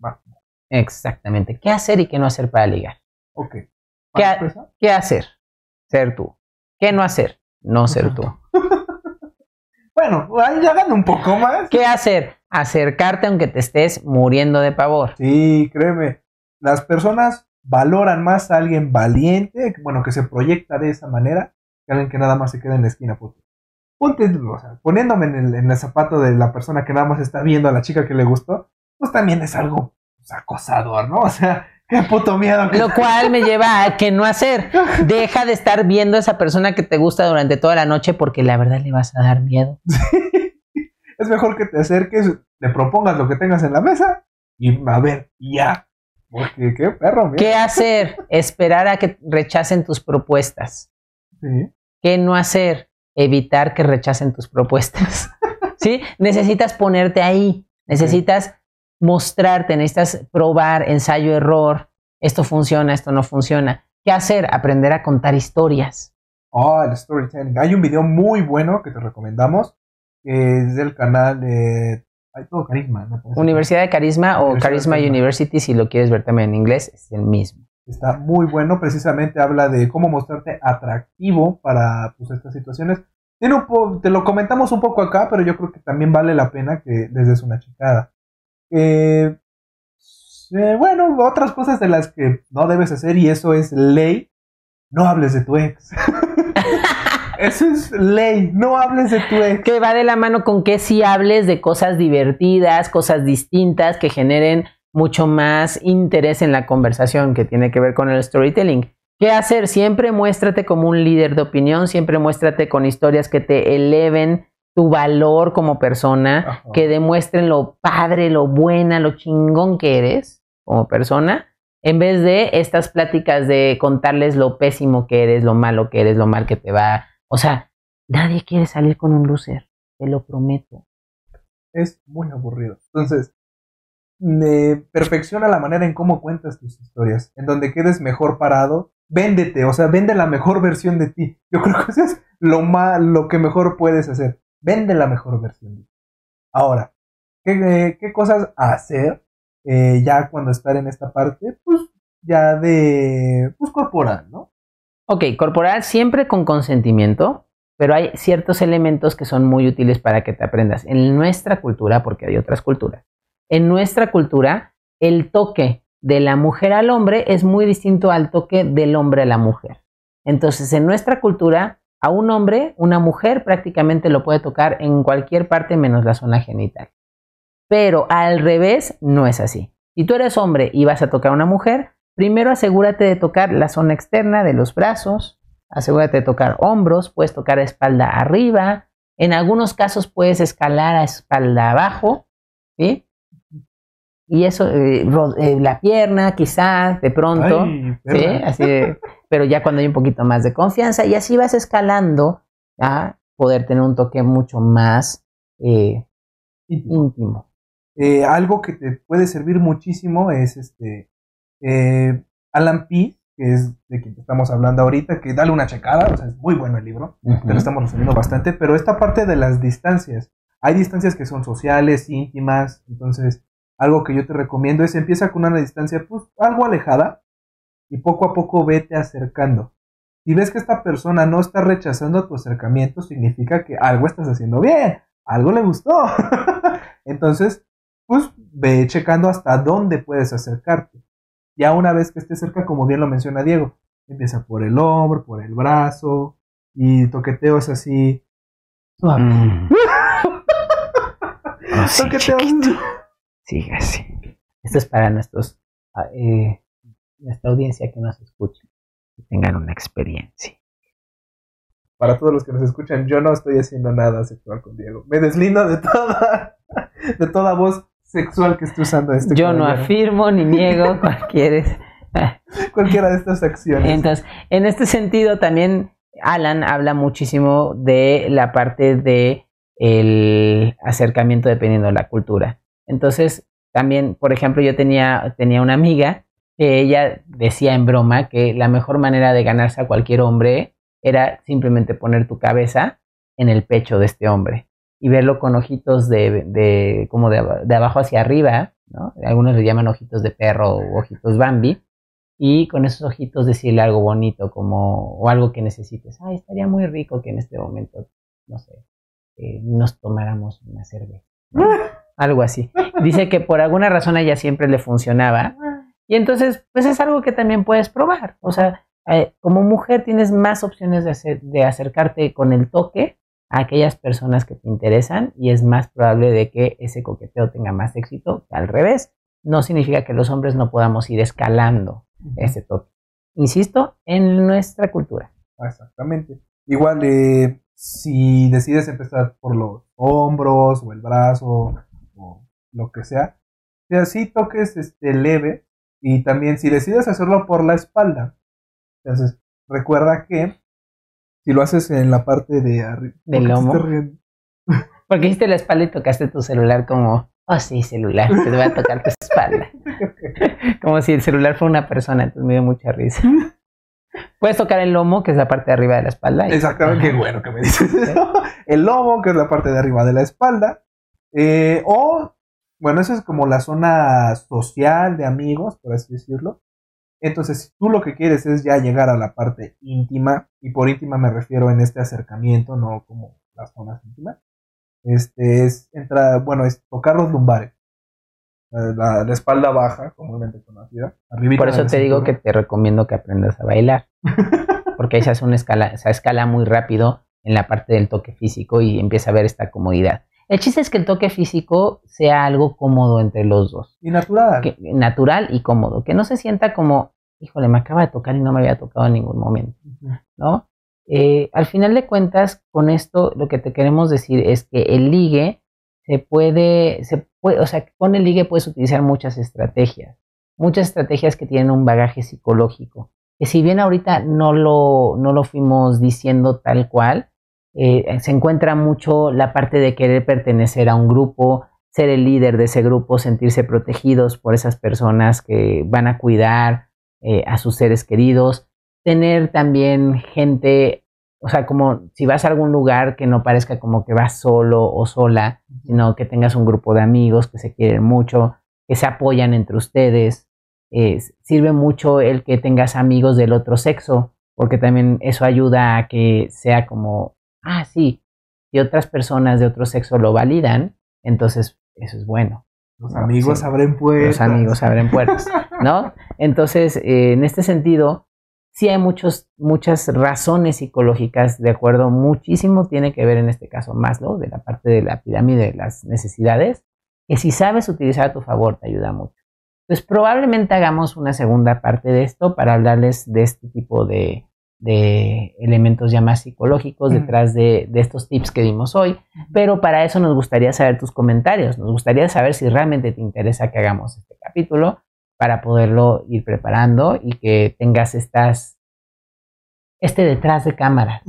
Speaker 1: Exactamente. ¿Qué hacer y qué no hacer para ligar?
Speaker 3: Ok.
Speaker 1: ¿Qué
Speaker 3: ¿Para
Speaker 1: ha-
Speaker 3: empezar?
Speaker 1: ¿Qué hacer? Ser tú. ¿Qué no hacer? No ser tú. <laughs>
Speaker 3: Bueno, ahí hagan un poco más.
Speaker 1: ¿Qué hacer? Acercarte aunque te estés muriendo de pavor.
Speaker 3: Sí, créeme, las personas valoran más a alguien valiente, bueno, que se proyecta de esa manera, que alguien que nada más se queda en la esquina. Porque, ponte, o sea, poniéndome en el, en el zapato de la persona que nada más está viendo a la chica que le gustó, pues también es algo pues, acosador, ¿no? <laughs> O sea, qué puto miedo. que-
Speaker 1: Lo <laughs> cual me lleva a qué no hacer. Deja de estar viendo a esa persona que te gusta durante toda la noche porque la verdad le vas a dar miedo.
Speaker 3: Es mejor que te acerques, le propongas lo que tengas en la mesa y a ver, ya. Porque qué perro, mira.
Speaker 1: ¿Qué hacer? Esperar a que rechacen tus propuestas.
Speaker 3: Sí.
Speaker 1: ¿Qué no hacer? Evitar que rechacen tus propuestas. <laughs> ¿Sí? Necesitas ponerte ahí. Necesitas mostrarte, necesitas probar, ensayo, error. Esto funciona, esto no funciona. ¿Qué hacer? Aprender a contar historias.
Speaker 3: Oh, el storytelling. Hay un video muy bueno que te recomendamos. Que es del canal de. Hay todo carisma, ¿no?
Speaker 1: Universidad de Carisma o Carisma. University, si lo quieres ver también en inglés, es el mismo.
Speaker 3: Está muy bueno. Precisamente habla de cómo mostrarte atractivo para pues, estas situaciones. Te lo comentamos un poco acá, pero yo creo que también vale la pena que les des una checada. Eh, eh, bueno, otras cosas de las que no debes hacer, y eso es ley. No hables de tu ex. <laughs> eso es ley. No hables de tu ex.
Speaker 1: Que va de la mano con que si hables de cosas divertidas, cosas distintas que generen mucho más interés en la conversación que tiene que ver con el storytelling. ¿Qué hacer? Siempre muéstrate como un líder de opinión, siempre muéstrate con historias que te eleven tu valor como persona,
Speaker 3: Ajá.
Speaker 1: que demuestren lo padre, lo buena, lo chingón que eres como persona, en vez de estas pláticas de contarles lo pésimo que eres, lo malo que eres, lo mal que te va. O sea, nadie quiere salir con un loser, te lo prometo.
Speaker 3: es muy aburrido. Entonces, perfecciona la manera en cómo cuentas tus historias, en donde quedes mejor parado. Véndete, o sea, vende la mejor versión de ti. Yo creo que eso es lo, lo que mejor puedes hacer. Vende la mejor versión de ti. Ahora, ¿qué, qué cosas hacer eh, ya cuando estar en esta parte? Pues ya de, pues corporal, ¿no?
Speaker 1: Ok, corporal siempre con consentimiento, pero hay ciertos elementos que son muy útiles para que te aprendas. En nuestra cultura, porque hay otras culturas, en nuestra cultura, el toque de la mujer al hombre es muy distinto al toque del hombre a la mujer. Entonces, en nuestra cultura, a un hombre, una mujer prácticamente lo puede tocar en cualquier parte menos la zona genital. Pero al revés, no es así. Si tú eres hombre y vas a tocar a una mujer, primero asegúrate de tocar la zona externa de los brazos, asegúrate de tocar hombros, puedes tocar espalda arriba, en algunos casos puedes escalar a espalda abajo, ¿sí? Y eso, eh, eh, la pierna quizás, de pronto, ¿sí? Así pero ya cuando hay un poquito más de confianza y así vas escalando a poder tener un toque mucho más eh, íntimo.
Speaker 3: algo que te puede servir muchísimo es este Alan P que es de quien estamos hablando ahorita, que dale una checada, o sea, es muy bueno el libro, te lo estamos resumiendo bastante, pero esta parte de las distancias, hay distancias que son sociales, íntimas, entonces algo que yo te recomiendo es empieza con una distancia pues algo alejada y poco a poco vete acercando. Si ves que esta persona no está rechazando tu acercamiento, significa que algo estás haciendo bien, algo le gustó. <laughs> entonces, pues ve checando hasta dónde puedes acercarte. Ya una vez que esté cerca, como bien lo menciona Diego, empieza por el hombro, por el brazo, y toqueteos así. Mm. <laughs>
Speaker 1: toqueteos. Sigue así. Esto es para nuestros, ah, eh, nuestra audiencia que nos escuche, que tengan una experiencia.
Speaker 3: Para todos los que nos escuchan, yo no estoy haciendo nada sexual con Diego. Me deslindo de toda, <laughs> de toda voz sexual que esté usando este
Speaker 1: Yo no afirmo ni niego <laughs> cualquier...
Speaker 3: cualquiera de estas acciones.
Speaker 1: Entonces, en este sentido también Alan habla muchísimo de la parte de el acercamiento dependiendo de la cultura. Entonces, también, por ejemplo, yo tenía, tenía una amiga que ella decía en broma que la mejor manera de ganarse a cualquier hombre era simplemente poner tu cabeza en el pecho de este hombre y verlo con ojitos de, de como de, abajo hacia arriba, ¿no? Algunos le llaman ojitos de perro o ojitos Bambi, y con esos ojitos decirle algo bonito como, o algo que necesites. Ay, estaría muy rico que en este momento, no sé, eh, nos tomáramos una cerveza. <laughs> algo así. Dice que por alguna razón a ella siempre le funcionaba. Y entonces, pues es algo que también puedes probar. O sea, eh, como mujer tienes más opciones de, hacer, de acercarte con el toque a aquellas personas que te interesan y es más probable de que ese coqueteo tenga más éxito que al revés. No significa que los hombres no podamos ir escalando ese toque. Insisto, en nuestra cultura.
Speaker 3: Exactamente. Igual, eh, si decides empezar por los hombros o el brazo o lo que sea, si así toques este leve y también si decides hacerlo por la espalda, entonces recuerda que si lo haces en la parte de arriba.
Speaker 1: Del lomo. <laughs> Porque hiciste la espalda y tocaste tu celular como, oh sí, celular, te voy a tocar tu espalda. <laughs> como si el celular fuera una persona, entonces me dio mucha risa. <laughs> Puedes tocar el lomo, que es la parte de arriba de la espalda.
Speaker 3: Exactamente, qué bueno que me dices eso. El lomo, que es la parte de arriba de la espalda. Eh, o, bueno, eso es como la zona social de amigos, por así decirlo. Entonces, si tú lo que quieres es ya llegar a la parte íntima, y por íntima me refiero en este acercamiento, no como las zonas íntimas, este es entrar, bueno, es tocar los lumbares. La, espalda baja, comúnmente conocida.
Speaker 1: Por eso te digo que te recomiendo que aprendas a bailar. <laughs> Porque ahí se hace una escala, se escala muy rápido en la parte del toque físico y empieza a ver esta comodidad. El chiste es que el toque físico sea algo cómodo entre los dos.
Speaker 3: Y natural.
Speaker 1: natural y cómodo. Que no se sienta como, híjole, me acaba de tocar y no me había tocado en ningún momento. ¿No? Eh, al final de cuentas, con esto lo que te queremos decir es que el ligue se puede, se puede, o sea, con el ligue puedes utilizar muchas estrategias, muchas estrategias que tienen un bagaje psicológico. Que si bien ahorita no lo, no lo fuimos diciendo tal cual, eh, se encuentra mucho la parte de querer pertenecer a un grupo, ser el líder de ese grupo, sentirse protegidos por esas personas que van a cuidar eh, a sus seres queridos, tener también gente, o sea, como si vas a algún lugar que no parezca como que vas solo o sola, sino que tengas un grupo de amigos que se quieren mucho, que se apoyan entre ustedes. sirve mucho el que tengas amigos del otro sexo, porque también eso ayuda a que sea como ah, sí, si otras personas de otro sexo lo validan, entonces eso es bueno.
Speaker 3: Los amigos abren puertas.
Speaker 1: Los amigos abren puertas, ¿no? Entonces, eh, en este sentido, sí hay muchos, muchas razones psicológicas, de acuerdo, muchísimo tiene que ver en este caso Maslow, de la parte de la pirámide de las necesidades, que si sabes utilizar a tu favor te ayuda mucho. Entonces, probablemente hagamos una segunda parte de esto para hablarles de este tipo de, de elementos ya más psicológicos detrás de, de estos tips que dimos hoy, pero para eso nos gustaría saber tus comentarios, nos gustaría saber si realmente te interesa que hagamos este capítulo para poderlo ir preparando y que tengas estas este detrás de cámaras,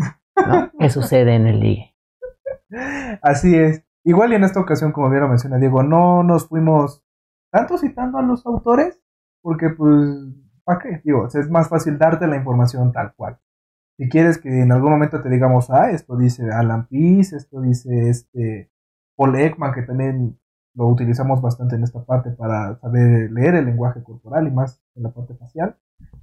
Speaker 1: ¿no? <laughs> que sucede en el ligue.
Speaker 3: Así es. Igual y en esta ocasión, como bien lo menciona Diego, no nos fuimos tanto citando a los autores, porque pues, ¿para qué? Digo, es más fácil darte la información tal cual. Si quieres que en algún momento te digamos, ah, esto dice Alan Pease, esto dice este Paul Ekman, que también lo utilizamos bastante en esta parte para saber leer el lenguaje corporal y más en la parte facial,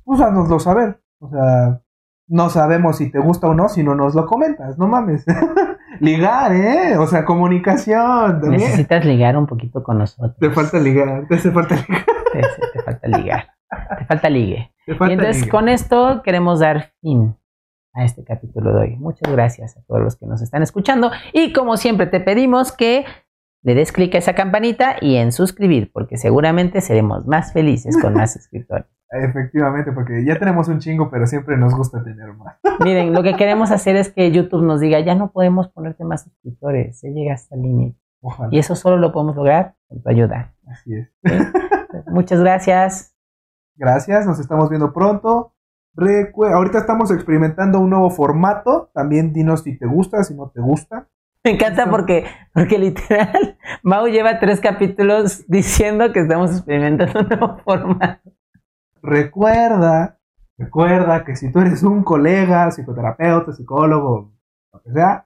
Speaker 3: pues haznoslo saber. O sea, no sabemos si te gusta o no si no nos lo comentas, no mames. <laughs> ligar, ¿eh? O sea, comunicación también.
Speaker 1: Necesitas ligar un poquito con nosotros.
Speaker 3: Te falta ligar, te hace falta ligar. <laughs>
Speaker 1: Te, te falta ligar. Te falta ligue.
Speaker 3: Te
Speaker 1: Y entonces con esto queremos dar fin a este capítulo de hoy. Muchas gracias a todos los que nos están escuchando y como siempre te pedimos que le des clic a esa campanita y en suscribir porque seguramente seremos más felices con más <laughs> suscriptores.
Speaker 3: Efectivamente, porque ya tenemos un chingo, pero siempre nos gusta tener más. <laughs>
Speaker 1: Miren, lo que queremos hacer es que YouTube nos diga, ya no podemos ponerte más suscriptores, se llega hasta el límite. Y eso solo lo podemos lograr con tu ayuda.
Speaker 3: Así es.
Speaker 1: Muchas gracias.
Speaker 3: Gracias, nos estamos viendo pronto. Ahorita estamos experimentando un nuevo formato. También dinos si te gusta, si no te gusta.
Speaker 1: Me encanta porque, porque literal, <laughs> Mau lleva tres capítulos diciendo que estamos experimentando un nuevo formato.
Speaker 3: Recuerda, recuerda que si tú eres un colega, psicoterapeuta, psicólogo, lo que sea,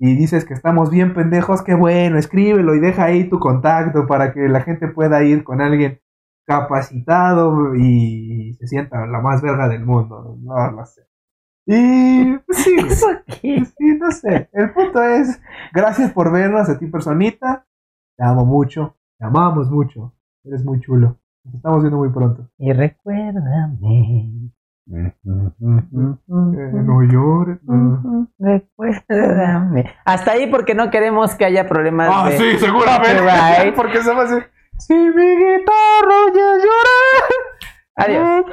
Speaker 3: y dices que estamos bien pendejos, qué bueno, escríbelo y deja ahí tu contacto para que la gente pueda ir con alguien capacitado y se sienta la más verga del mundo. No lo sé. Y pues, sí.
Speaker 1: ¿Eso <laughs> qué?
Speaker 3: Sí, no sé. El punto es, gracias por vernos a ti, personita. Te amo mucho. Te amamos mucho. Eres muy chulo. Nos estamos viendo muy pronto.
Speaker 1: Y recuérdame.
Speaker 3: Eh, no llores. no.
Speaker 1: Recuérdame. Hasta ahí porque no queremos que haya problemas
Speaker 3: Ah,
Speaker 1: de
Speaker 3: sí, seguramente.
Speaker 1: copyright. <laughs>
Speaker 3: Porque se va a hacer. Si mi guitarra ya llora.
Speaker 1: Adiós. <laughs>